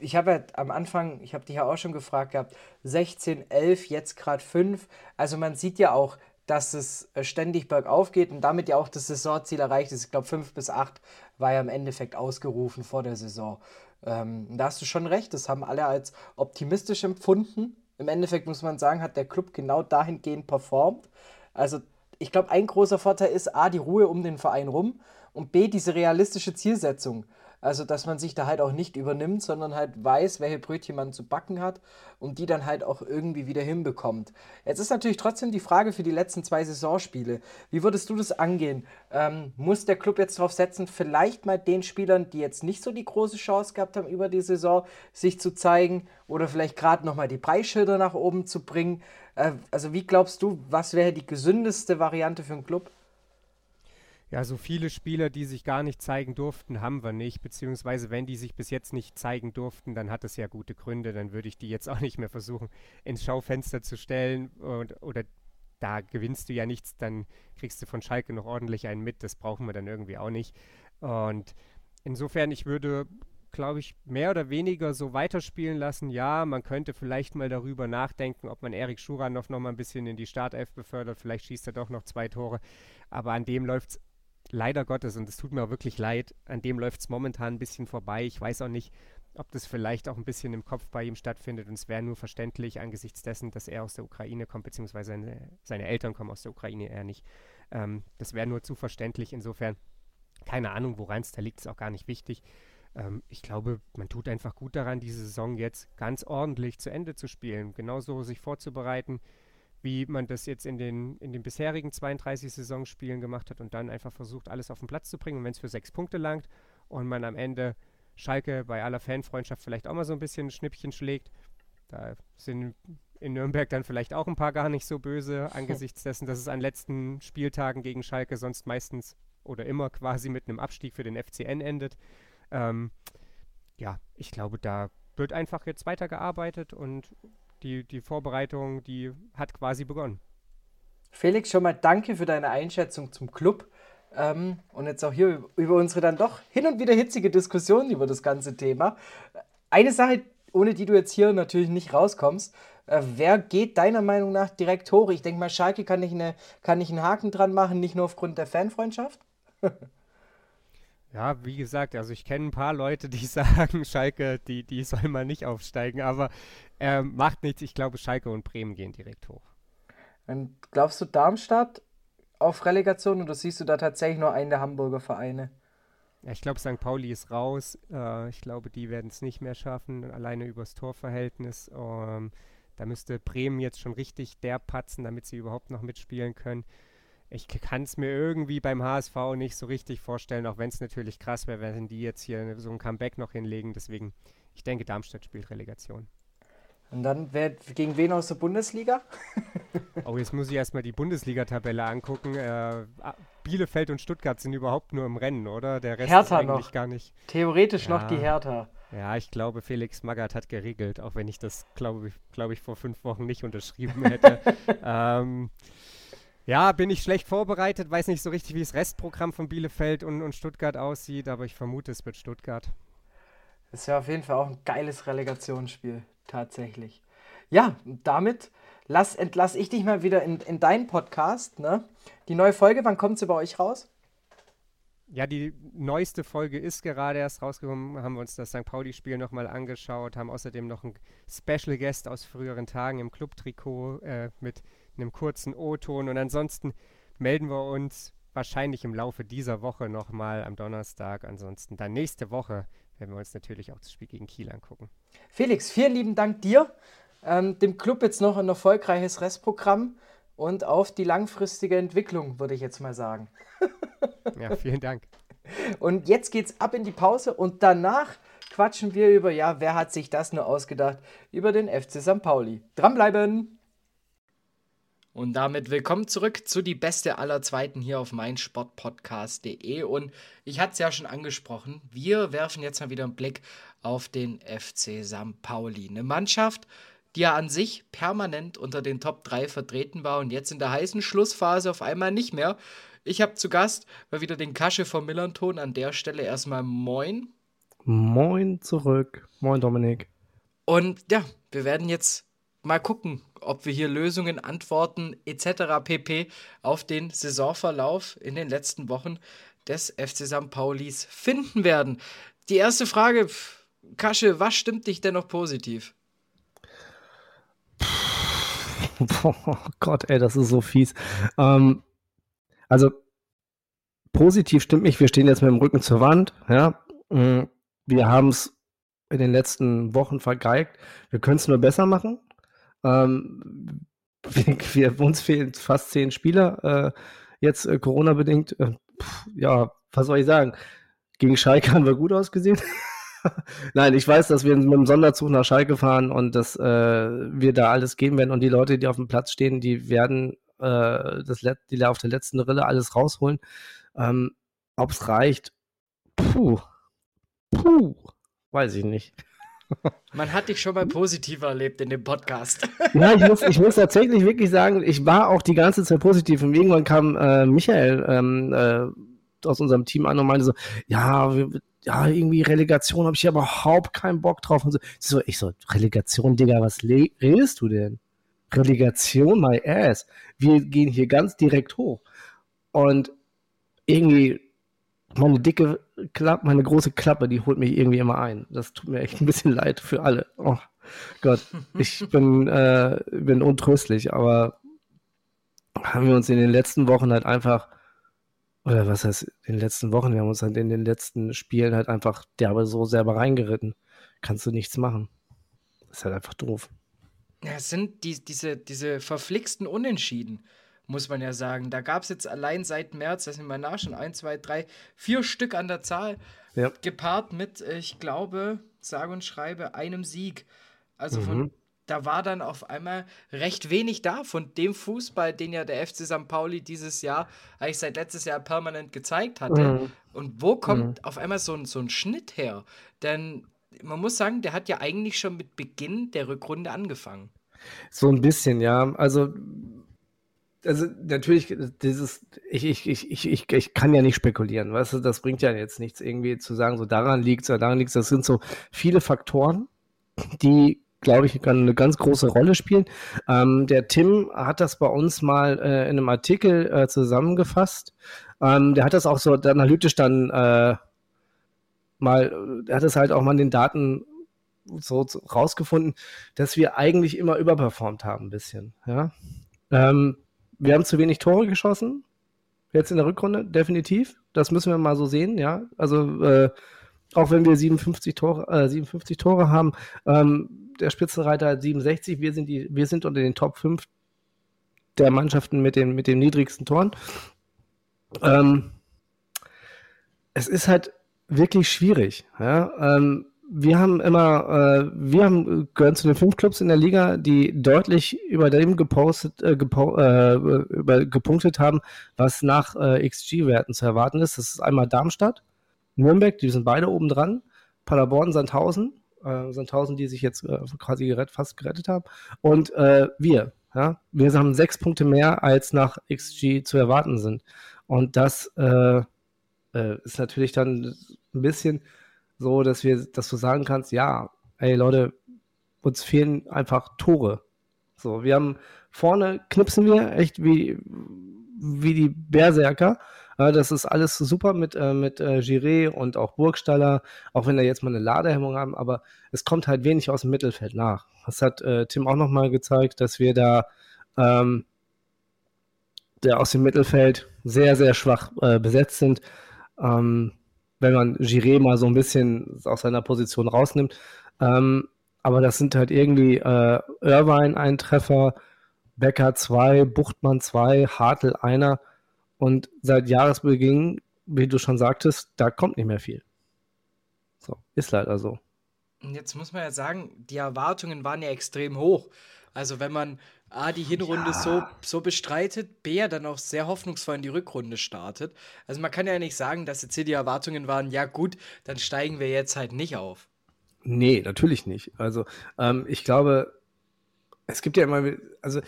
Ich habe ja am Anfang, ich habe dich ja auch schon gefragt gehabt, 16, 11, jetzt gerade 5. Also man sieht ja auch, dass es äh, ständig bergauf geht und damit ja auch das Saisonziel erreicht ist. Ich glaube, 5 bis 8 war ja im Endeffekt ausgerufen vor der Saison. Ähm, da hast du schon recht, das haben alle als optimistisch empfunden. Im Endeffekt muss man sagen, hat der Club genau dahingehend performt. Also ich glaube, ein großer Vorteil ist A, die Ruhe um den Verein rum und B, diese realistische Zielsetzung. Also, dass man sich da halt auch nicht übernimmt, sondern halt weiß, welche Brötchen man zu backen hat und die dann halt auch irgendwie wieder hinbekommt. Jetzt ist natürlich trotzdem die Frage für die letzten zwei Saisonspiele. Wie würdest du das angehen? Ähm, muss der Club jetzt darauf setzen, vielleicht mal den Spielern, die jetzt nicht so die große Chance gehabt haben über die Saison, sich zu zeigen oder vielleicht gerade nochmal die Preisschilder nach oben zu bringen? Äh, also, wie glaubst du, was wäre die gesündeste Variante für einen Club? Ja, so viele Spieler, die sich gar nicht zeigen durften, haben wir nicht. Beziehungsweise, wenn die sich bis jetzt nicht zeigen durften, dann hat es ja gute Gründe. Dann würde ich die jetzt auch nicht mehr versuchen, ins Schaufenster zu stellen. Und, oder da gewinnst du ja nichts, dann kriegst du von Schalke noch ordentlich einen mit. Das brauchen wir dann irgendwie auch nicht. Und insofern, ich würde, glaube ich, mehr oder weniger so weiterspielen lassen. Ja, man könnte vielleicht mal darüber nachdenken, ob man Erik Schuranov noch mal ein bisschen in die Startelf befördert. Vielleicht schießt er doch noch zwei Tore. Aber an dem läuft es leider Gottes, und es tut mir auch wirklich leid, an dem läuft es momentan ein bisschen vorbei. Ich weiß auch nicht, ob das vielleicht auch ein bisschen im Kopf bei ihm stattfindet. Und es wäre nur verständlich angesichts dessen, dass er aus der Ukraine kommt, beziehungsweise seine, seine Eltern kommen aus der Ukraine, er nicht. Ähm, das wäre nur zu verständlich. Insofern, keine Ahnung, woran es da liegt, ist auch gar nicht wichtig. Ähm, ich glaube, man tut einfach gut daran, diese Saison jetzt ganz ordentlich zu Ende zu spielen. Genauso sich vorzubereiten, wie man das jetzt in den, in den bisherigen 32 Saisonspielen gemacht hat und dann einfach versucht, alles auf den Platz zu bringen. Und wenn es für sechs Punkte langt und man am Ende Schalke bei aller Fanfreundschaft vielleicht auch mal so ein bisschen ein Schnippchen schlägt, da sind in Nürnberg dann vielleicht auch ein paar gar nicht so böse angesichts dessen, dass es an letzten Spieltagen gegen Schalke sonst meistens oder immer quasi mit einem Abstieg für den FCN endet. Ähm, ja, ich glaube, da wird einfach jetzt weitergearbeitet und die, die Vorbereitung, die hat quasi begonnen. Felix, schon mal danke für deine Einschätzung zum Club. Ähm, und jetzt auch hier über unsere dann doch hin und wieder hitzige Diskussion über das ganze Thema. Eine Sache, ohne die du jetzt hier natürlich nicht rauskommst. Äh, wer geht deiner Meinung nach direkt hoch? Ich denke mal, Schalke kann nicht, eine, kann nicht einen Haken dran machen, nicht nur aufgrund der Fanfreundschaft. Ja, wie gesagt, also ich kenne ein paar Leute, die sagen, Schalke, die, die soll mal nicht aufsteigen, aber äh, macht nichts. Ich glaube, Schalke und Bremen gehen direkt hoch. Und glaubst du Darmstadt auf Relegation oder siehst du da tatsächlich nur einen der Hamburger Vereine? Ja, ich glaube, St. Pauli ist raus. Äh, ich glaube, die werden es nicht mehr schaffen, alleine übers Torverhältnis. Ähm, da müsste Bremen jetzt schon richtig der patzen, damit sie überhaupt noch mitspielen können ich kann es mir irgendwie beim HSV nicht so richtig vorstellen, auch wenn es natürlich krass wäre, wenn die jetzt hier so ein Comeback noch hinlegen. Deswegen, ich denke, Darmstadt spielt Relegation. Und dann wer, gegen wen aus der Bundesliga? oh, jetzt muss ich erstmal die Bundesliga-Tabelle angucken. Äh, Bielefeld und Stuttgart sind überhaupt nur im Rennen, oder? Der Rest Hertha ist eigentlich noch. gar nicht. Theoretisch ja. noch die Hertha. Ja, ich glaube, Felix Magath hat geregelt, auch wenn ich das, glaube ich, glaub ich, vor fünf Wochen nicht unterschrieben hätte. ähm, ja, bin ich schlecht vorbereitet, weiß nicht so richtig, wie das Restprogramm von Bielefeld und, und Stuttgart aussieht, aber ich vermute, es wird Stuttgart. Das ist ja auf jeden Fall auch ein geiles Relegationsspiel, tatsächlich. Ja, damit lass, entlasse ich dich mal wieder in, in deinen Podcast. Ne? Die neue Folge, wann kommt sie bei euch raus? ja, die neueste Folge ist gerade erst rausgekommen, haben wir uns das St. Pauli-Spiel nochmal angeschaut, haben außerdem noch einen Special Guest aus früheren Tagen im Clubtrikot äh, mit einem kurzen O-Ton und ansonsten melden wir uns wahrscheinlich im Laufe dieser Woche nochmal am Donnerstag. Ansonsten dann nächste Woche werden wir uns natürlich auch das Spiel gegen Kiel angucken. Felix, vielen lieben Dank dir, ähm, dem Club jetzt noch ein erfolgreiches Restprogramm und auf die langfristige Entwicklung, würde ich jetzt mal sagen. ja, vielen Dank. Und jetzt geht's ab in die Pause und danach quatschen wir über, ja, wer hat sich das nur ausgedacht, über den FC St. Pauli. Dranbleiben! Und damit willkommen zurück zu die beste aller Zweiten hier auf meinsportpodcast.de. Und ich hatte es ja schon angesprochen, wir werfen jetzt mal wieder einen Blick auf den FC St. Pauli. Eine Mannschaft, die ja an sich permanent unter den Top 3 vertreten war und jetzt in der heißen Schlussphase auf einmal nicht mehr. Ich habe zu Gast mal wieder den Kasche vom Millanton. An der Stelle erstmal Moin. Moin zurück. Moin Dominik. Und ja, wir werden jetzt mal gucken, ob wir hier Lösungen, Antworten etc. pp. auf den Saisonverlauf in den letzten Wochen des FC St. Paulis finden werden. Die erste Frage, Kasche, was stimmt dich denn noch positiv? Oh Gott, ey, das ist so fies. Ähm, also positiv stimmt mich, wir stehen jetzt mit dem Rücken zur Wand. Ja, mm, wir haben es in den letzten Wochen vergeigt. Wir können es nur besser machen. Ähm, wir, wir, uns fehlen fast zehn Spieler, äh, jetzt äh, Corona-bedingt. Äh, ja, was soll ich sagen? Gegen Schalke haben wir gut ausgesehen. Nein, ich weiß, dass wir mit dem Sonderzug nach Schalke fahren und dass äh, wir da alles geben werden und die Leute, die auf dem Platz stehen, die werden äh, das Let die auf der letzten Rille alles rausholen. Ähm, Ob es reicht, puh, puh, weiß ich nicht. Man hat dich schon mal positiver erlebt in dem Podcast. Ja, ich muss, ich muss tatsächlich wirklich sagen, ich war auch die ganze Zeit positiv. Und irgendwann kam äh, Michael ähm, äh, aus unserem Team an und meinte so, ja, wir, ja, irgendwie Relegation habe ich ja überhaupt keinen Bock drauf. Und so. Ich so, ich so, Relegation, Digga, was redest du denn? Relegation, my ass. Wir gehen hier ganz direkt hoch. Und irgendwie meine dicke Klappe, meine große Klappe, die holt mich irgendwie immer ein. Das tut mir echt ein bisschen leid für alle. Oh Gott, ich bin, äh, bin untröstlich, aber haben wir uns in den letzten Wochen halt einfach oder was heißt in den letzten Wochen, wir haben uns halt in den letzten Spielen halt einfach derbe so selber reingeritten. Kannst du nichts machen. ist halt einfach doof. Ja, es sind die, diese, diese verflixten Unentschieden, muss man ja sagen. Da gab es jetzt allein seit März, das sind wir nach, schon ein, zwei, drei, vier Stück an der Zahl, ja. gepaart mit, ich glaube, sage und schreibe, einem Sieg. Also mhm. von da war dann auf einmal recht wenig da von dem Fußball, den ja der FC St. Pauli dieses Jahr, eigentlich seit letztes Jahr permanent gezeigt hatte. Mhm. Und wo kommt mhm. auf einmal so ein, so ein Schnitt her? Denn man muss sagen, der hat ja eigentlich schon mit Beginn der Rückrunde angefangen. So ein bisschen, ja. Also, also natürlich, dieses, ich, ich, ich, ich, ich kann ja nicht spekulieren, weißt du, das bringt ja jetzt nichts, irgendwie zu sagen, so daran liegt es oder daran liegt es. Das sind so viele Faktoren, die glaube ich, eine ganz große Rolle spielen. Ähm, der Tim hat das bei uns mal äh, in einem Artikel äh, zusammengefasst. Ähm, der hat das auch so analytisch dann äh, mal, er hat es halt auch mal in den Daten so, so, rausgefunden, dass wir eigentlich immer überperformt haben, ein bisschen. Ja? Ähm, wir haben zu wenig Tore geschossen, jetzt in der Rückrunde, definitiv. Das müssen wir mal so sehen, ja. Also, äh, auch wenn wir 57 Tore, äh, 57 Tore haben, ähm, der Spitzenreiter hat 67, wir sind, die, wir sind unter den Top 5 der Mannschaften mit den, mit den niedrigsten Toren. Ähm, es ist halt wirklich schwierig. Ja? Ähm, wir haben immer, äh, wir haben, gehören zu den fünf Clubs in der Liga, die deutlich über dem gepostet, äh, gepo äh, über, gepunktet haben, was nach äh, XG-Werten zu erwarten ist. Das ist einmal Darmstadt, Nürnberg, die sind beide oben dran, Paderborn, Sandhausen äh, Sandhausen, die sich jetzt äh, quasi gerett, fast gerettet haben. Und äh, wir, ja, wir haben sechs Punkte mehr, als nach XG zu erwarten sind. Und das äh, äh, ist natürlich dann ein bisschen so, dass wir, dass du sagen kannst, ja, ey Leute, uns fehlen einfach Tore. So, wir haben vorne knipsen wir echt wie, wie die Berserker, das ist alles super mit, äh, mit äh, Giré und auch Burgstaller, auch wenn er jetzt mal eine Ladehemmung haben, aber es kommt halt wenig aus dem Mittelfeld nach. Das hat äh, Tim auch nochmal gezeigt, dass wir da ähm, der aus dem Mittelfeld sehr, sehr schwach äh, besetzt sind. Ähm, wenn man Giré mal so ein bisschen aus seiner Position rausnimmt. Ähm, aber das sind halt irgendwie äh, Irvine ein Treffer, Becker 2, Buchtmann 2, Hartl einer. Und seit Jahresbeginn, wie du schon sagtest, da kommt nicht mehr viel. So, ist leider so. Jetzt muss man ja sagen, die Erwartungen waren ja extrem hoch. Also wenn man A, die Hinrunde ja. so, so bestreitet, B, ja dann auch sehr hoffnungsvoll in die Rückrunde startet. Also man kann ja nicht sagen, dass jetzt hier die Erwartungen waren, ja gut, dann steigen wir jetzt halt nicht auf. Nee, natürlich nicht. Also ähm, ich glaube, es gibt ja immer, also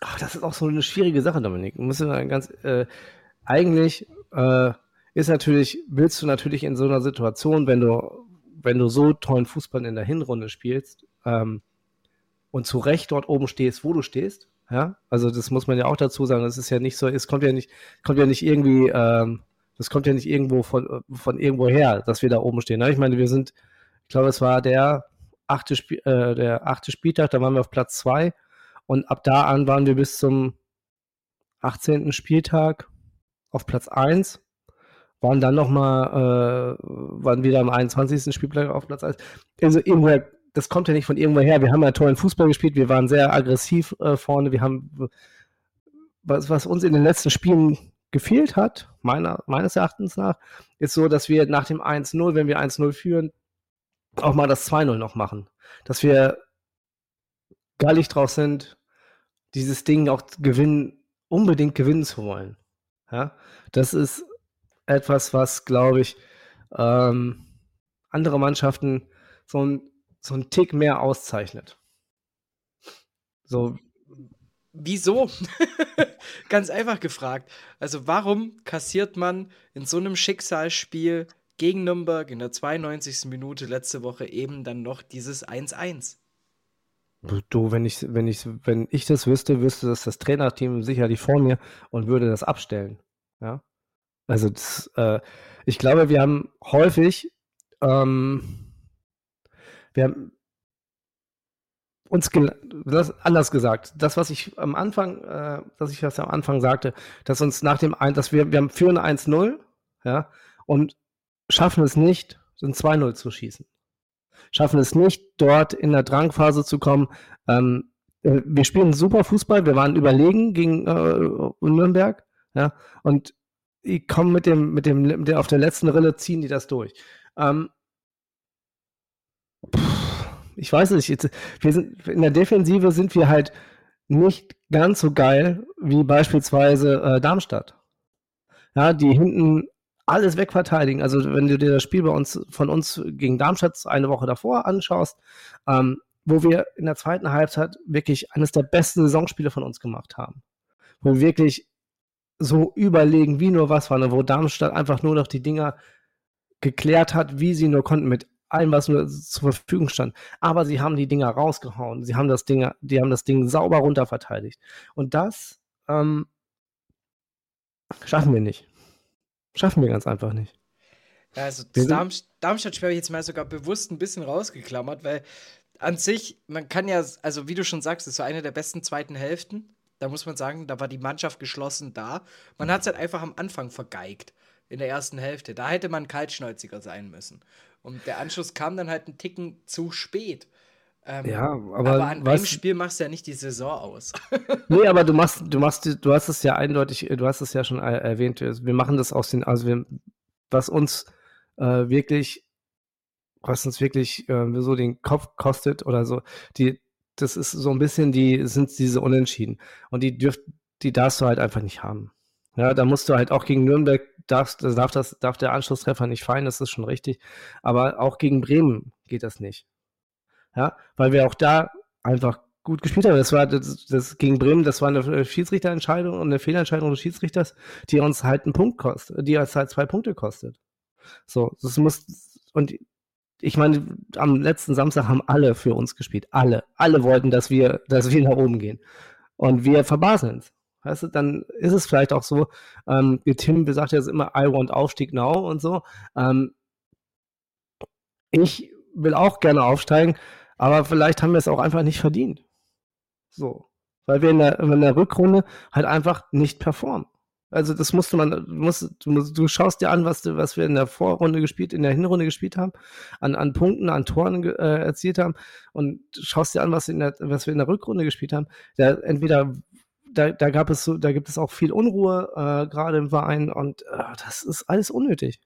ach, das ist auch so eine schwierige Sache, Dominik. Muss ganz, äh, eigentlich äh, ist natürlich, willst du natürlich in so einer Situation, wenn du, wenn du so tollen Fußball in der Hinrunde spielst ähm, und zu Recht dort oben stehst, wo du stehst, ja, also das muss man ja auch dazu sagen. Das ist ja nicht so, es kommt ja nicht, kommt ja nicht irgendwie, ähm, das kommt ja nicht irgendwo von, von irgendwo her, dass wir da oben stehen. Ne? Ich meine, wir sind, ich glaube, es war der achte, Spiel, äh, der achte Spieltag, da waren wir auf Platz zwei und ab da an waren wir bis zum 18. Spieltag auf Platz 1, waren dann nochmal, äh, waren wieder am 21. Spieltag auf Platz 1. Also irgendwoher, das kommt ja nicht von irgendwoher her. Wir haben ja tollen Fußball gespielt, wir waren sehr aggressiv äh, vorne, wir haben, was, was uns in den letzten Spielen gefehlt hat, meiner, meines Erachtens nach, ist so, dass wir nach dem 1-0, wenn wir 1-0 führen, auch mal das 2-0 noch machen. Dass wir gallig drauf sind, dieses Ding auch gewinnen, unbedingt gewinnen zu wollen. Ja, das ist etwas, was, glaube ich, ähm, andere Mannschaften so ein, so ein Tick mehr auszeichnet. So. Wieso? Ganz einfach gefragt. Also, warum kassiert man in so einem Schicksalsspiel gegen Nürnberg in der 92. Minute letzte Woche eben dann noch dieses 1-1? Du, wenn ich, wenn ich, wenn ich das wüsste, wüsste das das Trainerteam sicherlich vor mir und würde das abstellen. Ja. Also das, äh, ich glaube, wir haben häufig, ähm, wir haben uns das, anders gesagt, das, was ich am Anfang, äh, dass ich das am Anfang sagte, dass uns nach dem ein, dass wir, wir haben führen 1-0, ja, und schaffen es nicht, ein 2-0 zu schießen schaffen es nicht, dort in der Drangphase zu kommen. Ähm, äh, wir spielen super Fußball, wir waren überlegen gegen äh, Nürnberg, ja, und die kommen mit dem, mit dem, mit der, auf der letzten Rille ziehen die das durch. Ähm, ich weiß nicht, jetzt, wir sind, in der Defensive sind wir halt nicht ganz so geil wie beispielsweise äh, Darmstadt. Ja, die hinten alles wegverteidigen. Also wenn du dir das Spiel bei uns von uns gegen Darmstadt eine Woche davor anschaust, ähm, wo wir in der zweiten Halbzeit wirklich eines der besten Saisonspiele von uns gemacht haben. Wo wir wirklich so überlegen, wie nur was waren, wo Darmstadt einfach nur noch die Dinger geklärt hat, wie sie nur konnten, mit allem, was nur zur Verfügung stand. Aber sie haben die Dinger rausgehauen. Sie haben das Ding, die haben das Ding sauber runterverteidigt. Und das ähm, schaffen wir nicht. Schaffen wir ganz einfach nicht. Ja, also das Darm Darmstadt-Spiel habe ich jetzt mal sogar bewusst ein bisschen rausgeklammert, weil an sich, man kann ja, also wie du schon sagst, ist so eine der besten zweiten Hälften. Da muss man sagen, da war die Mannschaft geschlossen da. Man hat es halt einfach am Anfang vergeigt in der ersten Hälfte. Da hätte man kaltschnäuziger sein müssen. Und der Anschluss kam dann halt einen Ticken zu spät. Ähm, ja, aber, aber an was, einem Spiel machst du ja nicht die Saison aus. nee, aber du machst, du machst, du hast es ja eindeutig, du hast es ja schon erwähnt. Wir machen das aus den, also wir, was uns äh, wirklich, was uns wirklich äh, so den Kopf kostet oder so, die, das ist so ein bisschen die, sind diese Unentschieden. Und die dürft, die darfst du halt einfach nicht haben. Ja, da musst du halt auch gegen Nürnberg darfst, darf das, darf der Anschlusstreffer nicht fallen, das ist schon richtig. Aber auch gegen Bremen geht das nicht. Ja, weil wir auch da einfach gut gespielt haben. Das war das, das gegen Bremen, das war eine Schiedsrichterentscheidung und eine Fehlentscheidung des Schiedsrichters, die uns halt einen Punkt kostet, die uns halt zwei Punkte kostet. So, das muss und ich meine, am letzten Samstag haben alle für uns gespielt. Alle. Alle wollten, dass wir, dass wir nach oben gehen. Und wir verbaseln es. Weißt du, dann ist es vielleicht auch so, ähm, Tim besagt ja immer, I want Aufstieg now und so. Ähm, ich will auch gerne aufsteigen, aber vielleicht haben wir es auch einfach nicht verdient. So. Weil wir in der, in der Rückrunde halt einfach nicht performen. Also das musste man, musst, du, du schaust dir an, was, was wir in der Vorrunde gespielt, in der Hinrunde gespielt haben, an, an Punkten, an Toren äh, erzielt haben und schaust dir an, was, in der, was wir in der Rückrunde gespielt haben. Da, entweder da, da gab es so, da gibt es auch viel Unruhe äh, gerade im Verein und äh, das ist alles unnötig.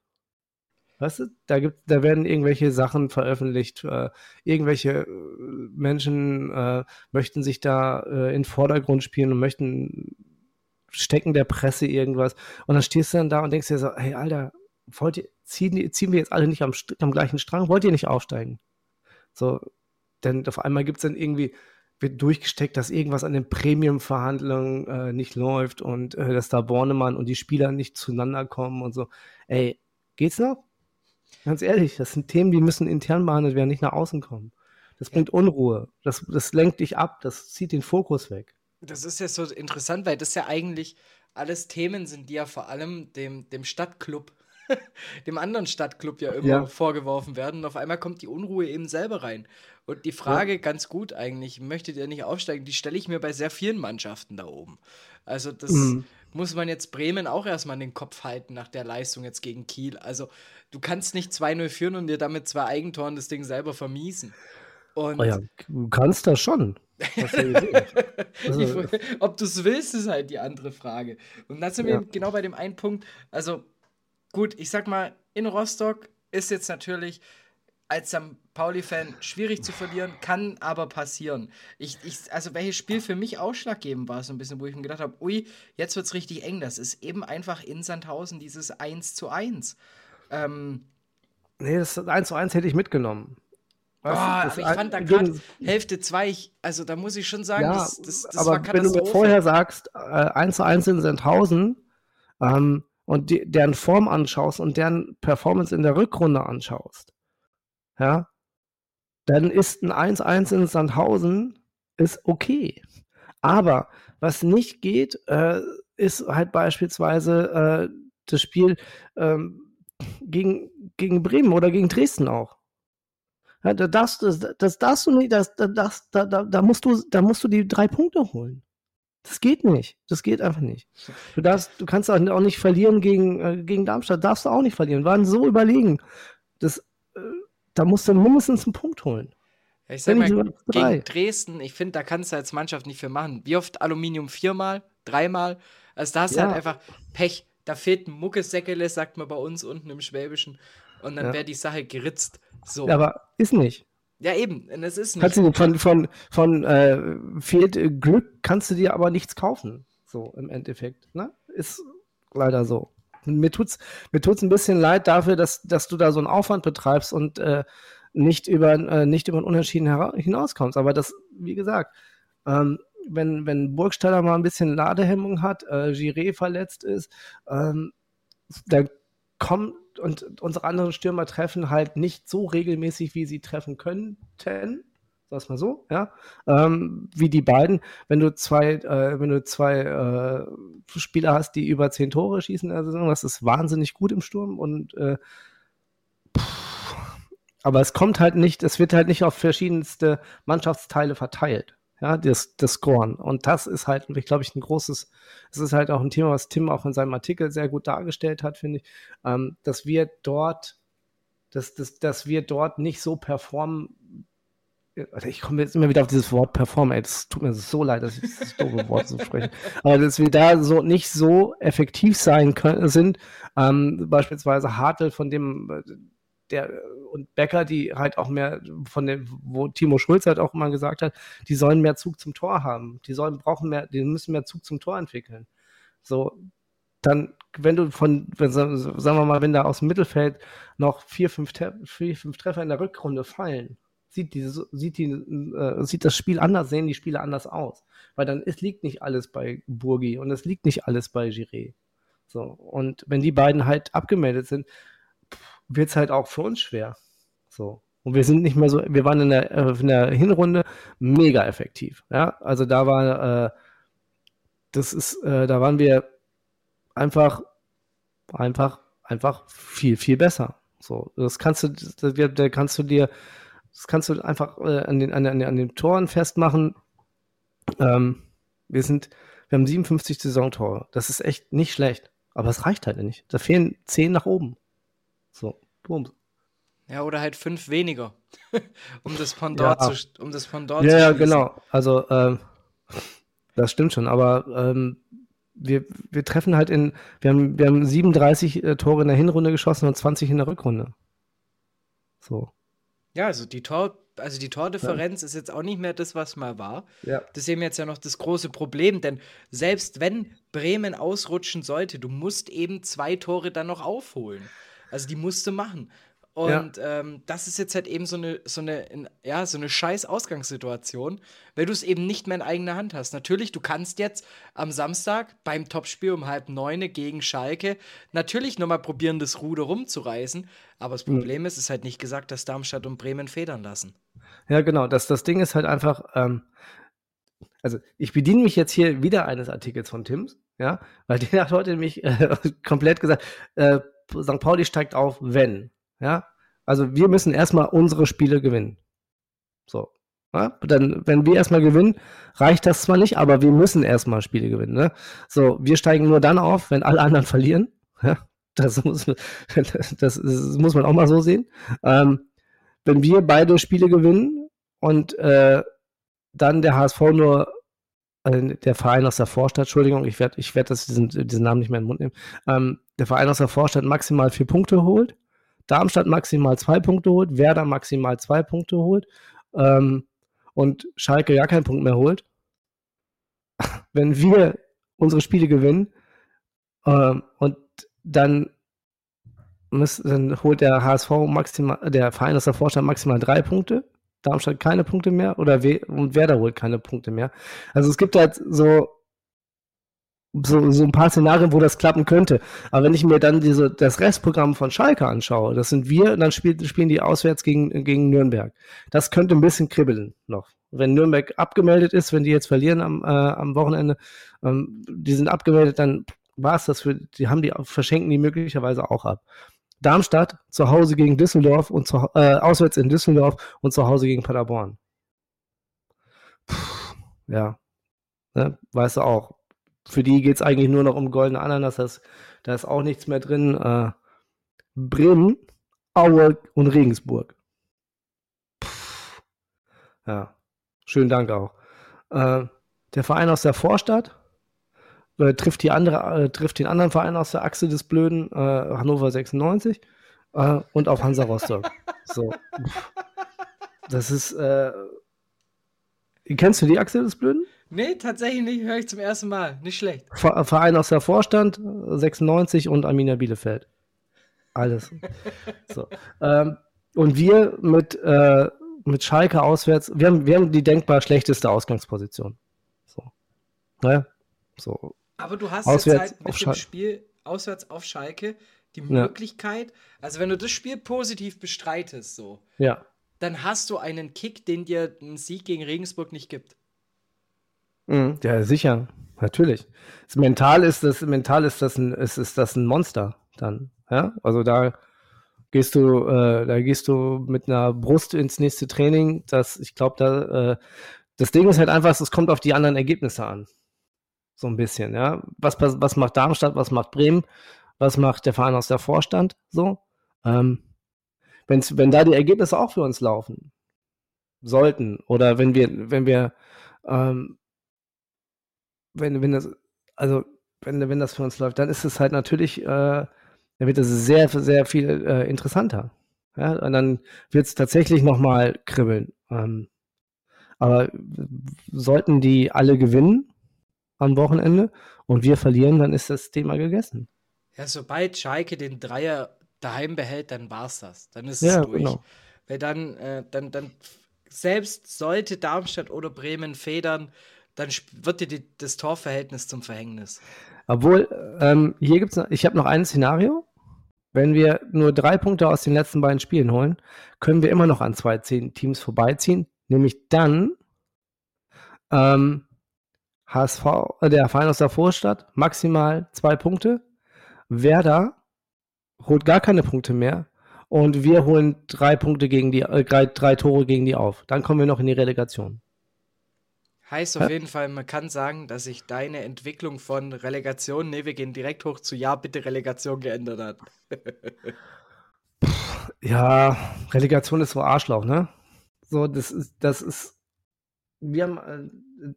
Weißt du, da gibt, da werden irgendwelche Sachen veröffentlicht, äh, irgendwelche äh, Menschen äh, möchten sich da äh, in den Vordergrund spielen und möchten stecken der Presse irgendwas. Und dann stehst du dann da und denkst dir so, hey Alter, wollt ihr, ziehen, ziehen wir jetzt alle nicht am, am gleichen Strang? Wollt ihr nicht aufsteigen? So, denn auf einmal gibt es dann irgendwie, wird durchgesteckt, dass irgendwas an den Premium-Verhandlungen äh, nicht läuft und äh, dass da Bornemann und die Spieler nicht zueinander kommen und so. Ey, geht's noch? Ganz ehrlich, das sind Themen, die müssen intern behandelt werden, nicht nach außen kommen. Das bringt Unruhe. Das, das lenkt dich ab. Das zieht den Fokus weg. Das ist ja so interessant, weil das ja eigentlich alles Themen sind, die ja vor allem dem, dem Stadtclub, dem anderen Stadtclub ja immer ja. vorgeworfen werden. Und auf einmal kommt die Unruhe eben selber rein. Und die Frage, ja. ganz gut eigentlich, möchtet ihr nicht aufsteigen, die stelle ich mir bei sehr vielen Mannschaften da oben. Also das mhm. muss man jetzt Bremen auch erstmal in den Kopf halten nach der Leistung jetzt gegen Kiel. Also du kannst nicht 2-0 führen und dir damit zwei Eigentoren das Ding selber vermiesen. Und oh ja, du kannst das schon. also, ob du es willst, ist halt die andere Frage. Und dann sind ja. wir genau bei dem einen Punkt. Also, gut, ich sag mal, in Rostock ist jetzt natürlich als St. Pauli-Fan schwierig zu verlieren, kann aber passieren. Ich, ich, also, welches Spiel für mich ausschlaggebend war, so ein bisschen, wo ich mir gedacht habe, ui, jetzt wird es richtig eng. Das ist eben einfach in Sandhausen dieses 1 zu 1. Ähm, nee, das 1 zu 1 hätte ich mitgenommen. Oh, aber ich fand da gerade Hälfte 2, also da muss ich schon sagen, ja, das, das, das aber war wenn du mir vorher sagst, äh, 1 zu 1 in Sandhausen ähm, und die, deren Form anschaust und deren Performance in der Rückrunde anschaust, ja, dann ist ein 1-1 in Sandhausen ist okay. Aber was nicht geht, äh, ist halt beispielsweise äh, das Spiel ähm, gegen, gegen Bremen oder gegen Dresden auch. Ja, da darfst, das, das darfst du nicht, das, das, da, da, da, musst du, da musst du die drei Punkte holen. Das geht nicht. Das geht einfach nicht. Du, darfst, du kannst auch nicht verlieren gegen, äh, gegen Darmstadt. Darfst du auch nicht verlieren. Waren so überlegen. Das, äh, da musst du mindestens einen Punkt holen. ich sag mal, gegen Dresden, ich finde, da kannst du als Mannschaft nicht viel machen. Wie oft Aluminium? Viermal? Dreimal? Also da hast du ja. halt einfach Pech. Da fehlt ein Muckesäckele, sagt man bei uns unten im Schwäbischen. Und dann ja. wäre die Sache geritzt. So. Aber ist nicht. Ja, eben, es ist nicht. Kannst du von, von, von äh, fehlt Glück, kannst du dir aber nichts kaufen. So im Endeffekt. Ne? Ist leider so. Mir tut's, mir tut's ein bisschen leid dafür, dass, dass du da so einen Aufwand betreibst und äh, nicht über, äh, nicht über einen Unentschieden hinauskommst. Aber das, wie gesagt, ähm, wenn, wenn Burgstaller mal ein bisschen Ladehemmung hat, äh, Giré verletzt ist, ähm, da kommen und unsere anderen Stürmer treffen halt nicht so regelmäßig, wie sie treffen könnten. Sag mal so, ja. Ähm, wie die beiden. Wenn du zwei, äh, wenn du zwei äh, Spieler hast, die über zehn Tore schießen in der Saison, das ist wahnsinnig gut im Sturm und äh, aber es kommt halt nicht, es wird halt nicht auf verschiedenste Mannschaftsteile verteilt ja, das, das Scoren. Und das ist halt, glaube ich, ein großes, es ist halt auch ein Thema, was Tim auch in seinem Artikel sehr gut dargestellt hat, finde ich, ähm, dass wir dort, dass, dass, dass wir dort nicht so performen. Ich komme jetzt immer wieder auf dieses Wort performen, ey, das tut mir so leid, dass ich das doofe Wort so spreche. Aber dass wir da so nicht so effektiv sein können, sind, ähm, beispielsweise Hartl, von dem der und Becker, die halt auch mehr von dem, wo Timo Schulz halt auch immer gesagt hat, die sollen mehr Zug zum Tor haben. Die sollen brauchen mehr, die müssen mehr Zug zum Tor entwickeln. So, dann, wenn du von, wenn, sagen wir mal, wenn da aus dem Mittelfeld noch vier, fünf, vier, fünf Treffer in der Rückrunde fallen, sieht, die, sieht, die, äh, sieht das Spiel anders, sehen die Spiele anders aus. Weil dann es liegt nicht alles bei Burgi und es liegt nicht alles bei Giré. So, und wenn die beiden halt abgemeldet sind, wird es halt auch für uns schwer. So. Und wir sind nicht mehr so, wir waren in der, äh, in der Hinrunde mega effektiv. Ja, also da war, äh, das ist, äh, da waren wir einfach, einfach, einfach viel, viel besser. So, das kannst du, da, da kannst du dir, das kannst du einfach äh, an, den, an, an den Toren festmachen. Ähm, wir sind, wir haben 57 Saisontore. Das ist echt nicht schlecht. Aber es reicht halt nicht. Da fehlen 10 nach oben. So, boom. Ja, oder halt fünf weniger, um das Pendant Ja. zu, um das Pendant Ja, zu ja, genau. Also, ähm, das stimmt schon. Aber ähm, wir, wir treffen halt in, wir haben, wir haben 37 äh, Tore in der Hinrunde geschossen und 20 in der Rückrunde. So. Ja, also die Tor, also die Tordifferenz ist jetzt auch nicht mehr das, was mal war. Ja. Das ist eben jetzt ja noch das große Problem, denn selbst wenn Bremen ausrutschen sollte, du musst eben zwei Tore dann noch aufholen. Also die musst du machen. Und ähm, das ist jetzt halt eben so eine, so eine, in- ja, so eine scheiß Ausgangssituation, weil du es eben nicht mehr in eigener Hand hast. Natürlich, du kannst jetzt am Samstag beim Topspiel um halb neune gegen Schalke natürlich nochmal probieren, das Ruder rumzureißen. Aber das Problem ist, es ist halt nicht gesagt, dass Darmstadt und Bremen federn lassen. Ja, genau. Das, das Ding ist halt einfach, ähm, also ich bediene mich jetzt hier wieder eines Artikels von Tims, ja, weil der hat heute nämlich äh, komplett gesagt, äh, St. Pauli steigt auf, wenn, ja. Also wir müssen erstmal unsere Spiele gewinnen. So. Ja? Dann, wenn wir erstmal gewinnen, reicht das zwar nicht, aber wir müssen erstmal Spiele gewinnen. Ne? So, wir steigen nur dann auf, wenn alle anderen verlieren. Ja? Das, muss, das, das muss man auch mal so sehen. Ähm, wenn wir beide Spiele gewinnen und äh, dann der HSV nur, äh, der Verein aus der Vorstadt, Entschuldigung, ich werde ich werd diesen, diesen Namen nicht mehr in den Mund nehmen, ähm, der Verein aus der Vorstadt maximal vier Punkte holt, Darmstadt maximal zwei Punkte holt, Werder maximal zwei Punkte holt ähm, und Schalke gar keinen Punkt mehr holt. Wenn wir unsere Spiele gewinnen ähm, und dann muss, dann holt der HSV maximal, der Verein aus der Vorstadt maximal drei Punkte, Darmstadt keine Punkte mehr oder We und Werder holt keine Punkte mehr. Also es gibt halt so, so, so ein paar Szenarien, wo das klappen könnte. Aber wenn ich mir dann diese, das Restprogramm von Schalke anschaue, das sind wir, dann spiel, spielen die auswärts gegen, gegen Nürnberg. Das könnte ein bisschen kribbeln noch. Wenn Nürnberg abgemeldet ist, wenn die jetzt verlieren am, äh, am Wochenende, ähm, die sind abgemeldet, dann war es das für, die haben die, verschenken die möglicherweise auch ab. Darmstadt zu Hause gegen Düsseldorf und zu, äh, auswärts in Düsseldorf und zu Hause gegen Paderborn. Puh, ja, ne, weißt du auch. Für die geht es eigentlich nur noch um goldene Ananas, das, da ist auch nichts mehr drin. Äh, Bremen, Aue und Regensburg. Puh, ja, schönen Dank auch. Äh, der Verein aus der Vorstadt äh, trifft, die andere, äh, trifft den anderen Verein aus der Achse des Blöden, äh, Hannover 96, äh, und auf Hansa Rostock. so. Pff. Das ist. Kennst du die Achse des Blöden? Nee, tatsächlich nicht, höre ich zum ersten Mal. Nicht schlecht. Ver- Verein aus der Vorstand, äh, 96 und Arminia Bielefeld. Alles. so. ähm, und wir mit, äh, mit Schalke auswärts, wir haben, wir haben die denkbar schlechteste Ausgangsposition. So. Ne? So. Aber du hast Auswärts jetzt halt auf mit dem Schalke. Spiel auswärts auf Schalke die Möglichkeit, also wenn du das Spiel positiv bestreitest, so, Ja. dann hast du einen Kick, den dir ein Sieg gegen Regensburg nicht gibt. Mhm. Ja, sicher. Natürlich. Das mental ist das, mental ist das ein, ist, ist das ein Monster dann. Ja, also da gehst du, äh, da gehst du mit einer Brust ins nächste Training. Das, ich glaube, da, äh, das Ding ist halt einfach, es kommt auf die anderen Ergebnisse an. So ein bisschen, ja. Was, was macht Darmstadt, was macht Bremen, was macht der Verein aus der Vorstand, so. Ähm, wenn's, wenn da die Ergebnisse auch für uns laufen sollten, oder wenn wir, wenn wir, ähm, wenn, wenn das, also wenn, wenn das für uns läuft, dann ist es halt natürlich, äh, dann wird es sehr, sehr viel äh, interessanter. Ja, und dann wird es tatsächlich nochmal kribbeln. Ähm, aber sollten die alle gewinnen am Wochenende und wir verlieren, dann ist das Thema gegessen. Ja, sobald Schalke den Dreier daheim behält, dann war's das. Dann ist Ja, es durch. genau. Weil dann, äh, dann, dann, selbst sollte Darmstadt oder Bremen federn, dann wird dir die, das Torverhältnis zum Verhängnis. Obwohl, ähm, hier gibt's, ich habe noch ein Szenario. Wenn wir nur drei Punkte aus den letzten beiden Spielen holen, können wir immer noch an zwei Teams vorbeiziehen. Nämlich dann ähm, HSV, äh, der Verein aus der Vorstadt, maximal zwei Punkte. Werder holt gar keine Punkte mehr. Und wir holen drei Punkte gegen die, äh, drei, drei Tore gegen die auf. Dann kommen wir noch in die Relegation. Heißt auf jeden Fall, man kann sagen, dass sich deine Entwicklung von Relegation, nee, wir gehen direkt hoch zu Ja, bitte Relegation geändert hat. ja, Relegation ist so Arschloch, ne? So, das ist, das ist, wir haben, äh,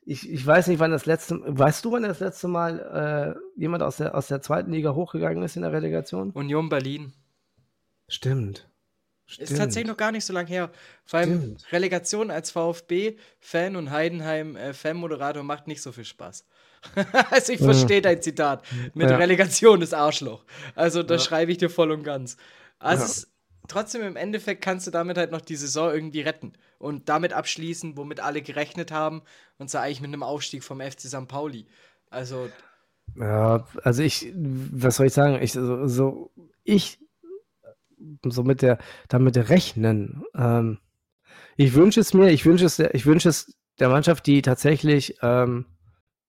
ich, ich weiß nicht, wann das letzte, weißt du, wann das letzte Mal äh, jemand aus der, aus der zweiten Liga hochgegangen ist in der Relegation? Union Berlin. Stimmt. Ist tatsächlich noch gar nicht so lange her. Vor allem Stimmt. Relegation als VfB-Fan und Heidenheim-Fan-Moderator macht nicht so viel Spaß. also ich verstehe ja. dein Zitat mit ja. Relegation ist Arschloch. Also das ja. schreibe ich dir voll und ganz. Also es, trotzdem im Endeffekt kannst du damit halt noch die Saison irgendwie retten und damit abschließen, womit alle gerechnet haben und zwar eigentlich mit einem Aufstieg vom FC St. Pauli. Also ja, also ich, was soll ich sagen? Ich, so, so ich so mit der, damit rechnen. Ähm, ich wünsche es mir, ich wünsche es, ich wünsche es der Mannschaft, die tatsächlich ähm,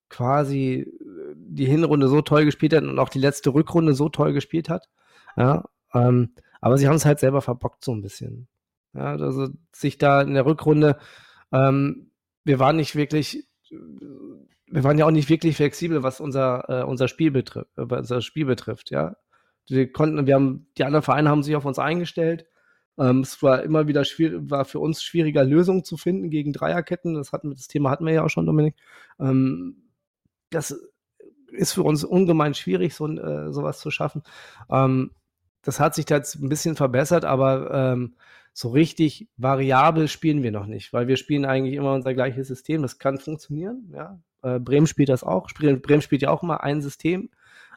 quasi die Hinrunde so toll gespielt hat und auch die letzte Rückrunde so toll gespielt hat. Ja, ähm, aber sie haben es halt selber verbockt so ein bisschen. Ja, also sich da in der Rückrunde, ähm, wir waren nicht wirklich, wir waren ja auch nicht wirklich flexibel, was unser, äh, unser Spiel betrifft, äh, unser Spiel betrifft, ja. Wir konnten, wir haben, die anderen Vereine haben sich auf uns eingestellt. Ähm, es war immer wieder schwierig, war für uns schwieriger, Lösungen zu finden gegen Dreierketten. Das, hatten, das Thema hatten wir ja auch schon, Dominik. Ähm, das ist für uns ungemein schwierig, so, äh, sowas zu schaffen. Ähm, das hat sich jetzt ein bisschen verbessert, aber ähm, so richtig variabel spielen wir noch nicht, weil wir spielen eigentlich immer unser gleiches System. Das kann funktionieren, ja. Äh, Bremen spielt das auch. Bremen spielt ja auch immer ein System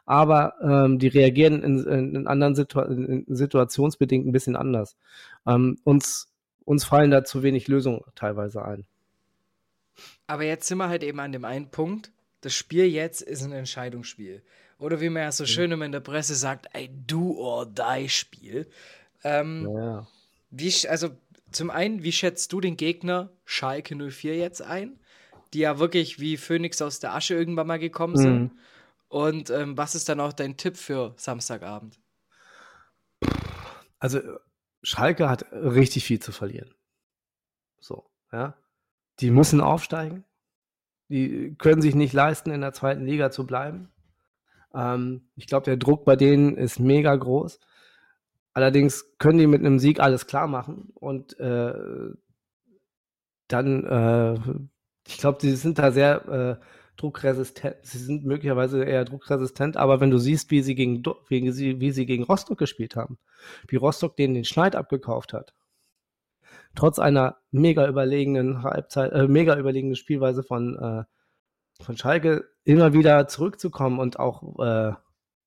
aber ähm, die reagieren in, in, anderen Situ in situationsbedingt ein bisschen anders. Ähm, uns, uns fallen da zu wenig Lösungen teilweise ein. Aber jetzt sind wir halt eben an dem einen Punkt, das Spiel jetzt ist ein Entscheidungsspiel. Oder wie man ja so mhm. schön immer in der Presse sagt, ein Do-or-Die-Spiel. Ähm, ja. Wie, also zum einen, wie schätzt du den Gegner Schalke 04 jetzt ein? Die ja wirklich wie Phönix aus der Asche irgendwann mal gekommen sind. Und ähm, was ist dann auch dein Tipp für Samstagabend? Also, Schalke hat richtig viel zu verlieren. So, ja. Die müssen aufsteigen. Die können sich nicht leisten, in der zweiten Liga zu bleiben. Ähm, ich glaube, der Druck bei denen ist mega groß. Allerdings können die mit einem Sieg alles klar machen und äh, dann, äh, ich glaube, die sind da sehr äh, druckresistent, sie sind möglicherweise eher druckresistent, aber wenn du siehst, wie sie gegen, wie sie, wie sie gegen Rostock gespielt haben, wie Rostock denen den Schneid abgekauft hat, trotz einer mega überlegenen Halbzeit, äh, mega überlegenen Spielweise von, äh, von Schalke immer wieder zurückzukommen und auch äh,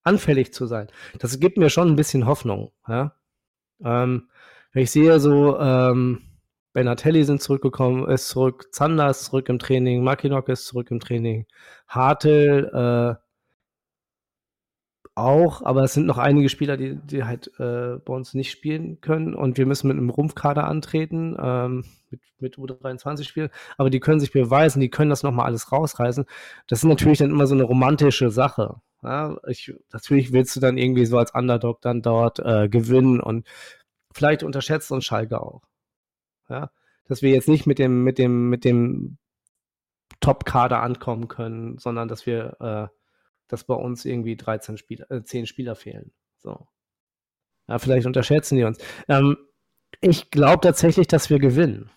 anfällig zu sein, das gibt mir schon ein bisschen Hoffnung. Ja? Ähm, wenn ich sehe so, ähm, Benatelli sind zurückgekommen, ist zurück, Zander ist zurück im Training, Makinok ist zurück im Training, Hartel äh, auch, aber es sind noch einige Spieler, die, die halt äh, bei uns nicht spielen können und wir müssen mit einem Rumpfkader antreten, ähm, mit, mit U23 spielen, aber die können sich beweisen, die können das nochmal alles rausreißen. Das ist natürlich dann immer so eine romantische Sache. Ja? Ich, natürlich willst du dann irgendwie so als Underdog dann dort äh, gewinnen und vielleicht unterschätzt uns Schalke auch ja, dass wir jetzt nicht mit dem, mit dem, mit dem Top-Kader ankommen können, sondern dass wir, äh, dass bei uns irgendwie 13 Spieler, äh, 10 Spieler fehlen. So. Ja, vielleicht unterschätzen die uns. Ähm, ich glaube tatsächlich, dass wir gewinnen.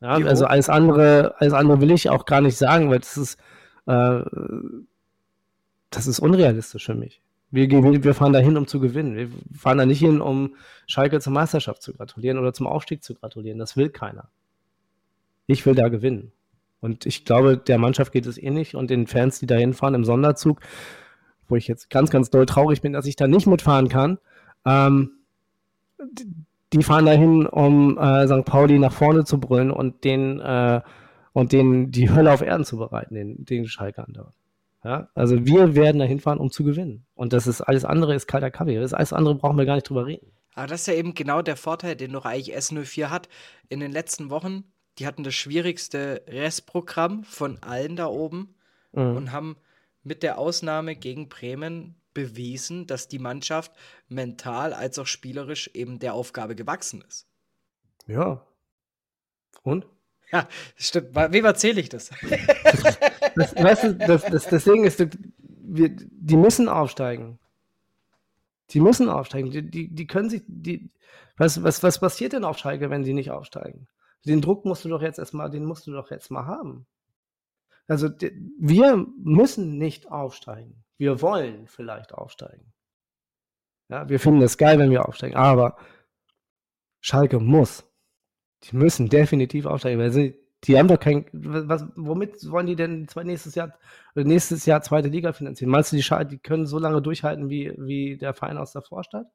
Ja, also alles andere, alles andere will ich auch gar nicht sagen, weil das ist, äh, das ist unrealistisch für mich. Wir, wir fahren dahin, um zu gewinnen. Wir fahren da nicht hin, um Schalke zur Meisterschaft zu gratulieren oder zum Aufstieg zu gratulieren. Das will keiner. Ich will da gewinnen. Und ich glaube, der Mannschaft geht es ähnlich und den Fans, die da hinfahren im Sonderzug, wo ich jetzt ganz, ganz doll traurig bin, dass ich da nicht mitfahren kann, ähm, die fahren dahin, um äh, St. Pauli nach vorne zu brüllen und den, äh, und den die Hölle auf Erden zu bereiten, den, den Schalkern dort. Ja, also wir werden da hinfahren, um zu gewinnen. Und das ist alles andere ist kalter Kaffee. Das alles andere brauchen wir gar nicht drüber reden. Aber das ist ja eben genau der Vorteil, den doch eigentlich S04 hat. In den letzten Wochen, die hatten das schwierigste Restprogramm von allen da oben mhm. und haben mit der Ausnahme gegen Bremen bewiesen, dass die Mannschaft mental als auch spielerisch eben der Aufgabe gewachsen ist. Ja. Und? Ja, stimmt. Wem erzähle ich das? das weißt du, das, das, das Ding ist, wir, die müssen aufsteigen. Die müssen aufsteigen. Die, die, die können sich, die, was, was, was passiert denn auf Schalke, wenn sie nicht aufsteigen? Den Druck musst du doch jetzt erstmal, den musst du doch jetzt mal haben. Also wir müssen nicht aufsteigen. Wir wollen vielleicht aufsteigen. Ja, wir finden es geil, wenn wir aufsteigen, aber Schalke muss. Die müssen definitiv aufsteigen, weil sie, die haben doch kein, was, womit wollen die denn nächstes Jahr, nächstes Jahr zweite Liga finanzieren? Meinst du, die, die können so lange durchhalten wie, wie der Verein aus der Vorstadt?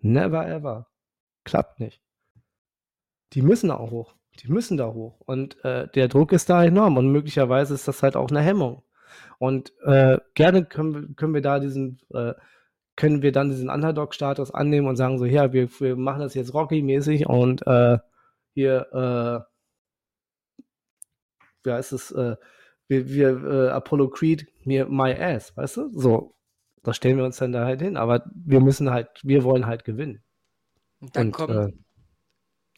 Never ever. Klappt nicht. Die müssen auch hoch. Die müssen da hoch. Und äh, der Druck ist da enorm und möglicherweise ist das halt auch eine Hemmung. Und äh, gerne können können wir da diesen, äh, können wir dann diesen Underdog-Status annehmen und sagen so, ja, wir, wir machen das jetzt Rocky-mäßig und äh, hier, äh, wie heißt es, äh, wir, wir äh, Apollo Creed, mir my ass, weißt du? So, da stellen wir uns dann da halt hin. Aber wir müssen halt, wir wollen halt gewinnen. Und dann und, kommt äh,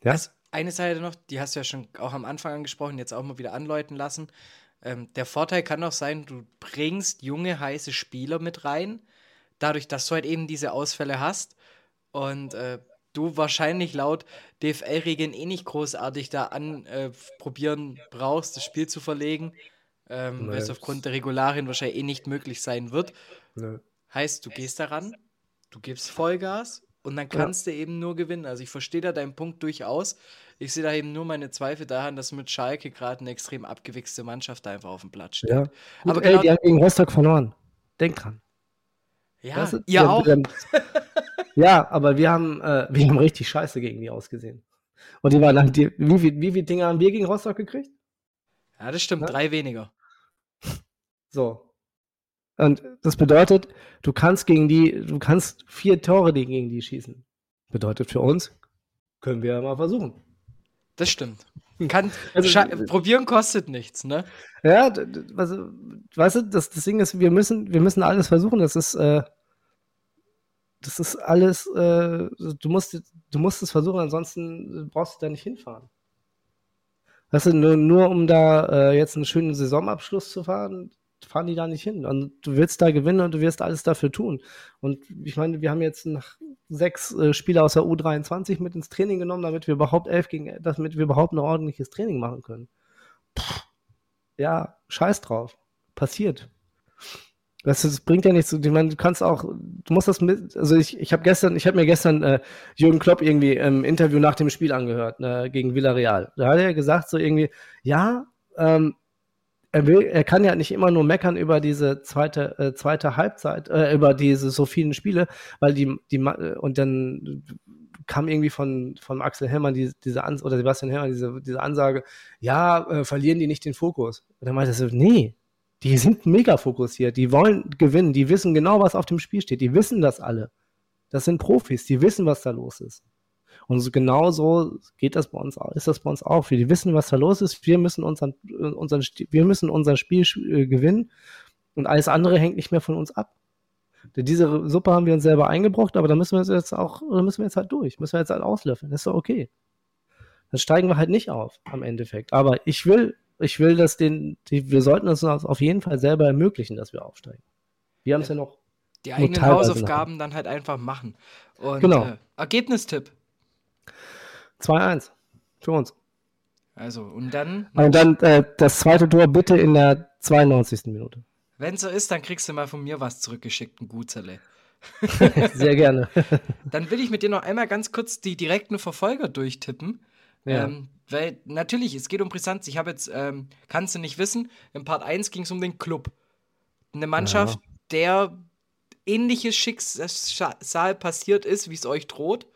ja? Also eine Seite noch, die hast du ja schon auch am Anfang angesprochen, jetzt auch mal wieder anläuten lassen. Ähm, der Vorteil kann auch sein, du bringst junge, heiße Spieler mit rein, dadurch, dass du halt eben diese Ausfälle hast und äh, du wahrscheinlich laut DFL-Regeln eh nicht großartig da anprobieren äh, brauchst, das Spiel zu verlegen, ähm, weil es aufgrund der Regularien wahrscheinlich eh nicht möglich sein wird. Nee. Heißt, du gehst daran, du gibst Vollgas und dann kannst ja. du eben nur gewinnen. Also ich verstehe da deinen Punkt durchaus. Ich sehe da eben nur meine Zweifel daran, dass mit Schalke gerade eine extrem abgewichste Mannschaft einfach auf dem Platz steht. Ja. Aber ey, genau, die haben gegen Rostock verloren. Denk dran. Ja, weißt du? ihr auch. Ja, aber wir haben, äh, wir haben richtig scheiße gegen die ausgesehen. Und die waren dann, die, wie, viel, wie viele Dinge haben wir gegen Rostock gekriegt? Ja, das stimmt, Na? drei weniger. So, und das bedeutet, du kannst gegen die, du kannst vier Tore gegen die schießen. Bedeutet für uns, können wir ja mal versuchen. Das stimmt. Kann, also, probieren kostet nichts, ne? Ja, was, weißt du, das, das Ding ist, wir müssen, wir müssen alles versuchen. Das ist, äh, das ist alles, äh, du musst, du musst es versuchen, ansonsten brauchst du da nicht hinfahren. Weißt du, nur, nur um da äh, jetzt einen schönen Saisonabschluss zu fahren, fahren die da nicht hin. Und du willst da gewinnen und du wirst alles dafür tun. Und ich meine, wir haben jetzt sechs äh, Spieler aus der U23 mit ins Training genommen, damit wir überhaupt elf gegen, damit wir überhaupt ein ordentliches Training machen können. Puh, ja, scheiß drauf. Passiert. Das, das, bringt ja nichts. Ich meine, du kannst auch, du musst das mit, also ich, ich habe gestern, ich habe mir gestern äh, Jürgen Klopp irgendwie im Interview nach dem Spiel angehört, äh, gegen Villarreal. Da hat er gesagt, so irgendwie, ja, ähm, er will, er kann ja nicht immer nur meckern über diese zweite, äh, zweite Halbzeit, äh, über diese so vielen Spiele, weil die, die, und dann kam irgendwie von, von Axel Hellmann die, diese Ansage, oder Sebastian Hellmann diese, diese Ansage, ja, äh, verlieren die nicht den Fokus. Und dann meinte er so, nee, die sind mega fokussiert, die wollen gewinnen, die wissen genau, was auf dem Spiel steht, die wissen das alle. Das sind Profis, die wissen, was da los ist. Und genau so geht das bei uns, ist das bei uns auch. Wir wissen, was da los ist. Wir müssen unseren, unseren, wir müssen unser Spiel äh, gewinnen und alles andere hängt nicht mehr von uns ab. Diese Suppe haben wir uns selber eingebrockt, aber da müssen wir jetzt auch, da müssen wir jetzt halt durch, müssen wir jetzt halt auslöffeln. Das ist doch okay. Dann steigen wir halt nicht auf am Endeffekt. Aber ich will, ich will, dass den, die, wir sollten uns auf jeden Fall selber ermöglichen, dass wir aufsteigen. Wir haben es ja. ja noch. Die eigenen Hausaufgaben dann halt einfach machen. Und genau. Äh, Ergebnistipp. 2-1 für uns. Also, und dann. Und dann äh, das zweite Tor bitte in der 92. Minute. Wenn so ist, dann kriegst du mal von mir was zurückgeschickt, ein Gutzerle. Sehr gerne. dann will ich mit dir noch einmal ganz kurz die direkten Verfolger durchtippen. Ja. Ähm, weil natürlich, es geht um Brisanz. Ich habe jetzt, ähm, kannst du nicht wissen, in Part 1 ging es um den Club. Eine Mannschaft, ja. der ähnliches Schicksal passiert ist, wie es euch droht.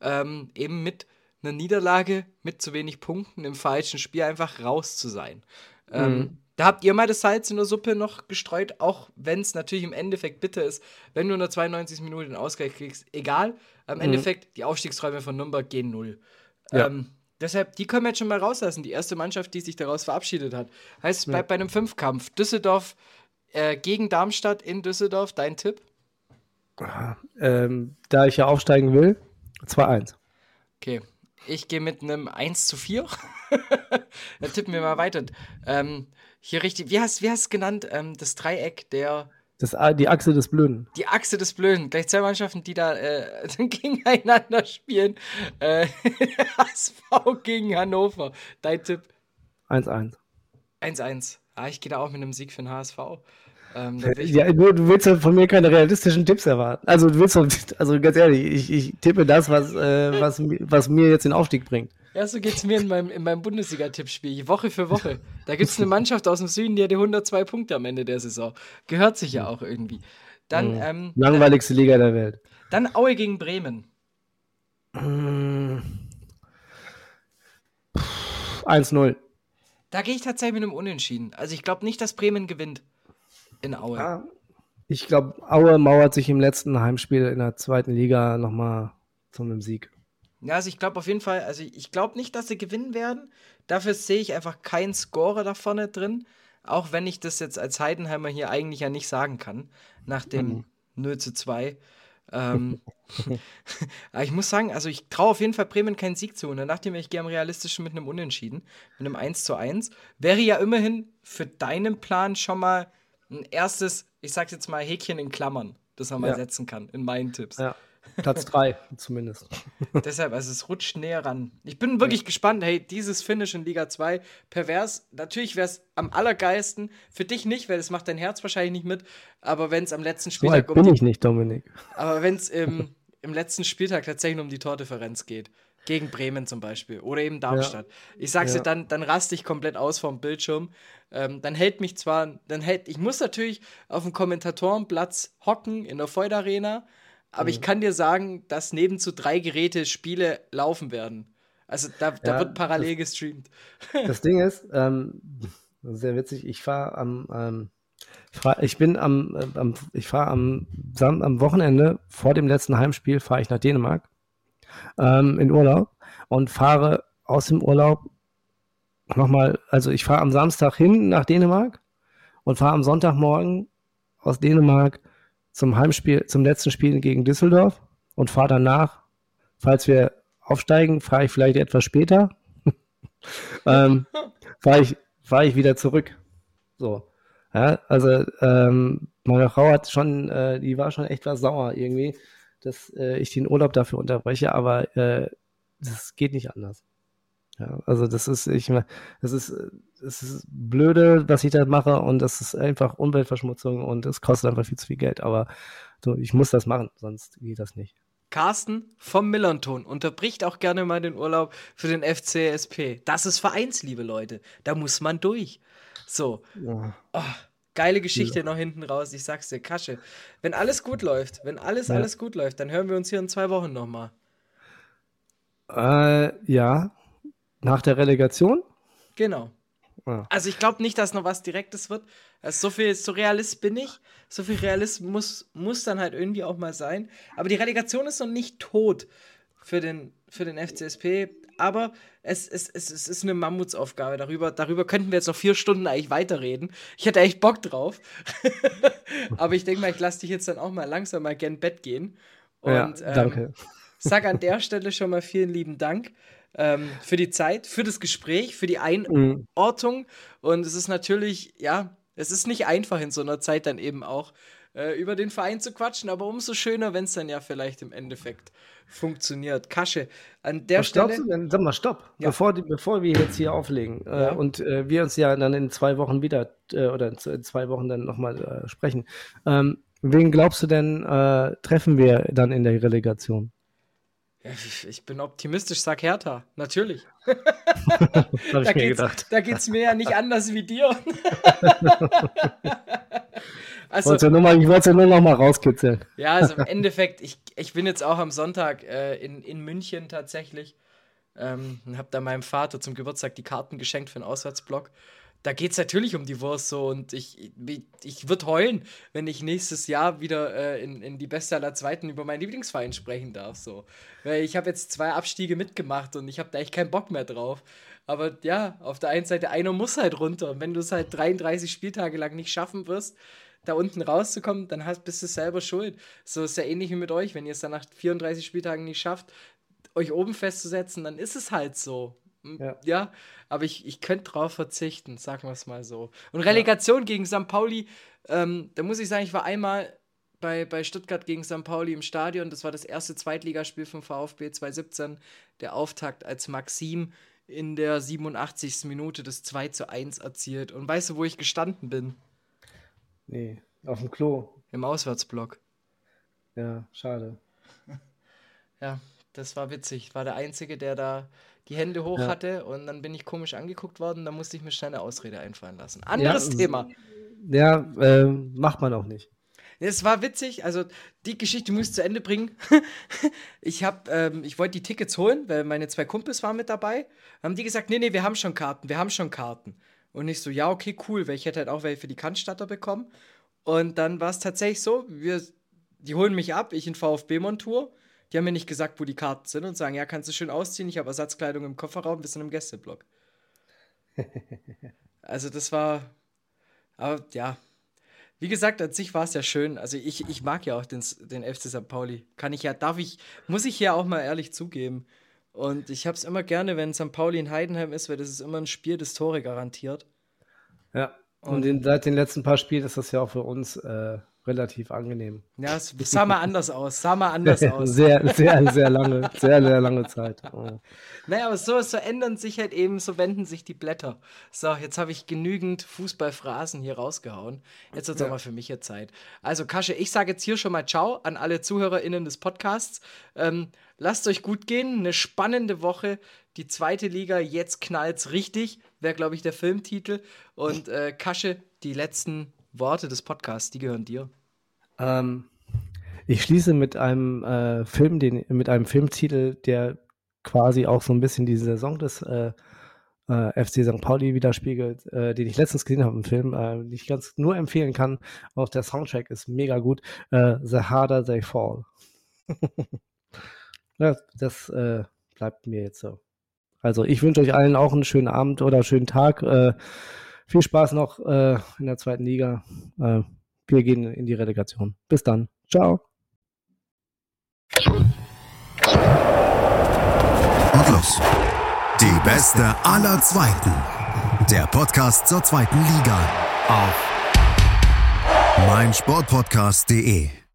Ähm, eben mit einer Niederlage mit zu wenig Punkten im falschen Spiel einfach raus zu sein. Ähm, mhm. Da habt ihr mal das Salz in der Suppe noch gestreut, auch wenn es natürlich im Endeffekt bitter ist, wenn du in der 92. Minute den Ausgleich kriegst. Egal, am mhm. Endeffekt, die Aufstiegsträume von Nürnberg gehen null. Ja. Ähm, Deshalb, die können wir jetzt schon mal rauslassen. Die erste Mannschaft, die sich daraus verabschiedet hat. Heißt, es bleibt ja. bei einem Fünfkampf. Düsseldorf äh, gegen Darmstadt in Düsseldorf. Dein Tipp? Ähm, da ich ja aufsteigen will, 2-1. Okay. Ich gehe mit einem 1 zu 4. Dann tippen wir mal weiter. Ähm, hier richtig, wie hast du wie es genannt? Ähm, das Dreieck der das, die Achse des Blöden. Die Achse des Blöden. Gleich zwei Mannschaften, die da äh, gegeneinander spielen. Äh, HSV gegen Hannover. Dein Tipp? 1-1. 1-1. Ah, ich gehe da auch mit einem Sieg für den HSV. Ähm, ja, du, du, willst von mir keine realistischen Tipps erwarten. Also du willst, also ganz ehrlich, ich, ich tippe das, was, äh, was, was mir jetzt den Aufstieg bringt. Ja, so geht es mir in meinem, in meinem Bundesliga-Tippspiel, Woche für Woche. Da gibt es eine Mannschaft aus dem Süden, die hat 102 Punkte am Ende der Saison. Gehört sich ja auch irgendwie. Dann, mhm. ähm, Langweiligste Liga der Welt. Dann Aue gegen Bremen. 1-0. Da gehe ich tatsächlich mit einem Unentschieden. Also ich glaube nicht, dass Bremen gewinnt in Aue. Ja, ich glaube, Aue mauert sich im letzten Heimspiel in der zweiten Liga nochmal zu einem Sieg. Ja, also ich glaube auf jeden Fall, also ich glaube nicht, dass sie gewinnen werden. Dafür sehe ich einfach keinen Scorer da vorne drin. Auch wenn ich das jetzt als Heidenheimer hier eigentlich ja nicht sagen kann, nach dem mhm. 0 zu 2. Ähm, aber ich muss sagen, also ich traue auf jeden Fall Bremen keinen Sieg zu. Und dann dachte ich mir, ich gehe am realistischen mit einem Unentschieden, mit einem 1 zu 1. Wäre ja immerhin für deinen Plan schon mal ein erstes, ich sag jetzt mal Häkchen in Klammern, das man ja. mal setzen kann, in meinen Tipps. Ja. Platz 3 zumindest. Deshalb, also es rutscht näher ran. Ich bin wirklich ja. gespannt, hey, dieses Finish in Liga 2, pervers, natürlich wäre es am allergeisten, für dich nicht, weil das macht dein Herz wahrscheinlich nicht mit, aber wenn es am letzten Spieltag so um bin ich nicht, Dominik. Aber wenn es im, im letzten Spieltag tatsächlich um die Tordifferenz geht, gegen Bremen zum Beispiel oder eben Darmstadt. Ja. Ich sag's ja. dir, dann, dann raste ich komplett aus vom Bildschirm. Ähm, dann hält mich zwar, dann hält, ich muss natürlich auf dem Kommentatorenplatz hocken in der Feud Arena, aber mhm. ich kann dir sagen, dass neben zu drei Geräte Spiele laufen werden. Also da, da ja, wird parallel das, gestreamt. Das Ding ist, ähm, sehr witzig, ich fahre am, ähm, ich, fahr, ich bin am, äh, am ich fahre am, am Wochenende vor dem letzten Heimspiel fahre ich nach Dänemark ähm, in Urlaub und fahre aus dem Urlaub nochmal, also ich fahre am Samstag hin nach Dänemark und fahre am Sonntagmorgen aus Dänemark zum Heimspiel, zum letzten Spiel gegen Düsseldorf und fahre danach, falls wir aufsteigen, fahre ich vielleicht etwas später, ähm, fahre ich, fahr ich wieder zurück. So. Ja, also ähm, meine Frau hat schon, äh, die war schon echt was sauer irgendwie, dass äh, ich den Urlaub dafür unterbreche, aber äh, das geht nicht anders. Ja, also das ist, ich das ist, das ist blöde, was ich da mache und das ist einfach Umweltverschmutzung und es kostet einfach viel zu viel Geld. Aber so, ich muss das machen, sonst geht das nicht. Carsten vom Millanton unterbricht auch gerne mal den Urlaub für den FCSP. Das ist Vereinsliebe, Leute. Da muss man durch. So. Ja. Oh, geile Geschichte ja. noch hinten raus. Ich sag's dir, Kasche. Wenn alles gut läuft, wenn alles, ja. alles gut läuft, dann hören wir uns hier in zwei Wochen nochmal. Äh, ja, nach der Relegation? Genau. Ah. Also ich glaube nicht, dass noch was Direktes wird. Also so viel, so Realist bin ich. So viel Realismus muss dann halt irgendwie auch mal sein. Aber die Relegation ist noch nicht tot für den, für den FCSP. Aber es, es, es, es ist eine Mammutsaufgabe. Darüber, darüber könnten wir jetzt noch vier Stunden eigentlich weiterreden. Ich hätte echt Bock drauf. Aber ich denke mal, ich lasse dich jetzt dann auch mal langsam mal gern Bett gehen. Und, ja, danke. Ähm, sag an der Stelle schon mal vielen lieben Dank ähm, für die Zeit, für das Gespräch, für die Einordnung. Mhm. Und es ist natürlich, ja, es ist nicht einfach in so einer Zeit dann eben auch äh, über den Verein zu quatschen, aber umso schöner, wenn es dann ja vielleicht im Endeffekt funktioniert. Kasche, an der Was Stelle. Du denn? Sag mal, stopp, ja. bevor, bevor wir jetzt hier auflegen äh, ja. und äh, wir uns ja dann in zwei Wochen wieder äh, oder in zwei Wochen dann nochmal äh, sprechen. Ähm, wen glaubst du denn, treffen wir dann in der Relegation? Ich bin optimistisch, sag Hertha, natürlich. hab ich da, mir geht's, gedacht. da geht's mir ja nicht anders wie dir. also, ich wollte es ja nur noch mal rauskitzeln. Ja, also im Endeffekt, ich, ich bin jetzt auch am Sonntag äh, in, in München tatsächlich. Ähm, und habe da meinem Vater zum Geburtstag die Karten geschenkt für den Auswärtsblock. Da geht es natürlich um die Wurst so und ich, ich, ich würde heulen, wenn ich nächstes Jahr wieder äh, in, in die Beste aller Zweiten über meinen Lieblingsverein sprechen darf. So. Weil ich habe jetzt zwei Abstiege mitgemacht und ich habe da echt keinen Bock mehr drauf. Aber ja, auf der einen Seite, einer muss halt runter. Und wenn du es halt 33 Spieltage lang nicht schaffen wirst, da unten rauszukommen, dann hast, bist du selber schuld. So ist ja ähnlich wie mit euch. Wenn ihr es dann nach 34 Spieltagen nicht schafft, euch oben festzusetzen, dann ist es halt so. Ja. ja, aber ich, ich könnte drauf verzichten, sagen wir es mal so. Und Relegation ja. gegen St. Pauli, ähm, da muss ich sagen, ich war einmal bei, bei Stuttgart gegen St. Pauli im Stadion. Das war das erste Zweitligaspiel vom VfB 2017. Der Auftakt als Maxim in der 87. Minute das 2 zu 1 erzielt. Und weißt du, wo ich gestanden bin? Nee, auf dem Klo. Im Auswärtsblock. Ja, schade. Ja, das war witzig. War der Einzige, der da die Hände hoch ja. hatte und dann bin ich komisch angeguckt worden. Da musste ich mir schnell eine Ausrede einfallen lassen. Anderes ja, Thema. Ja, äh, macht man auch nicht. Es war witzig, also die Geschichte muss ich zu Ende bringen. ich hab, ähm, ich wollte die Tickets holen, weil meine zwei Kumpels waren mit dabei. Haben die gesagt, nee, nee, wir haben schon Karten, wir haben schon Karten. Und ich so, ja, okay, cool, weil ich hätte halt auch welche für die Cannstatter bekommen. Und dann war es tatsächlich so, wir, die holen mich ab, ich in VfB-Montur. Die haben mir nicht gesagt, wo die Karten sind und sagen, ja, kannst du schön ausziehen, ich habe Ersatzkleidung im Kofferraum, wir sind im Gästeblock. also das war, aber ja, wie gesagt, an sich war es ja schön. Also ich, ich mag ja auch den, den FC St. Pauli. Kann ich ja, darf ich, muss ich ja auch mal ehrlich zugeben. Und ich habe es immer gerne, wenn St. Pauli in Heidenheim ist, weil das ist immer ein Spiel, das Tore garantiert. Ja, und, und in, seit den letzten paar Spielen ist das ja auch für uns äh, relativ angenehm. Ja, es sah mal anders aus, sah mal anders aus. sehr, sehr, sehr lange, sehr, sehr lange Zeit. Oh. Naja, aber so, so ändern sich halt eben, so wenden sich die Blätter. So, jetzt habe ich genügend Fußballphrasen hier rausgehauen. Jetzt wird es ja. auch mal für mich hier Zeit. Also, Kasche, ich sage jetzt hier schon mal Ciao an alle ZuhörerInnen des Podcasts. Ähm, lasst euch gut gehen, eine spannende Woche. Die zweite Liga, jetzt knallt's richtig, wäre, glaube ich, der Filmtitel. Und äh, Kasche, die letzten Worte des Podcasts, die gehören dir. Ähm, ich schließe mit einem äh, Film, den, mit einem Filmtitel, der quasi auch so ein bisschen die Saison des äh, äh, FC St. Pauli widerspiegelt, äh, den ich letztens gesehen habe im Film, äh, den ich ganz nur empfehlen kann. Auch der Soundtrack ist mega gut. Äh, The Harder They Fall. ja, das bleibt mir jetzt so. Also ich wünsche euch allen auch einen schönen Abend oder schönen Tag. Viel Spaß noch äh, in der zweiten Liga. Äh, wir gehen in die Relegation. Bis dann. Ciao. Und los. Die beste aller Zweiten. Der Podcast zur zweiten Liga. Auf meinsportpodcast.de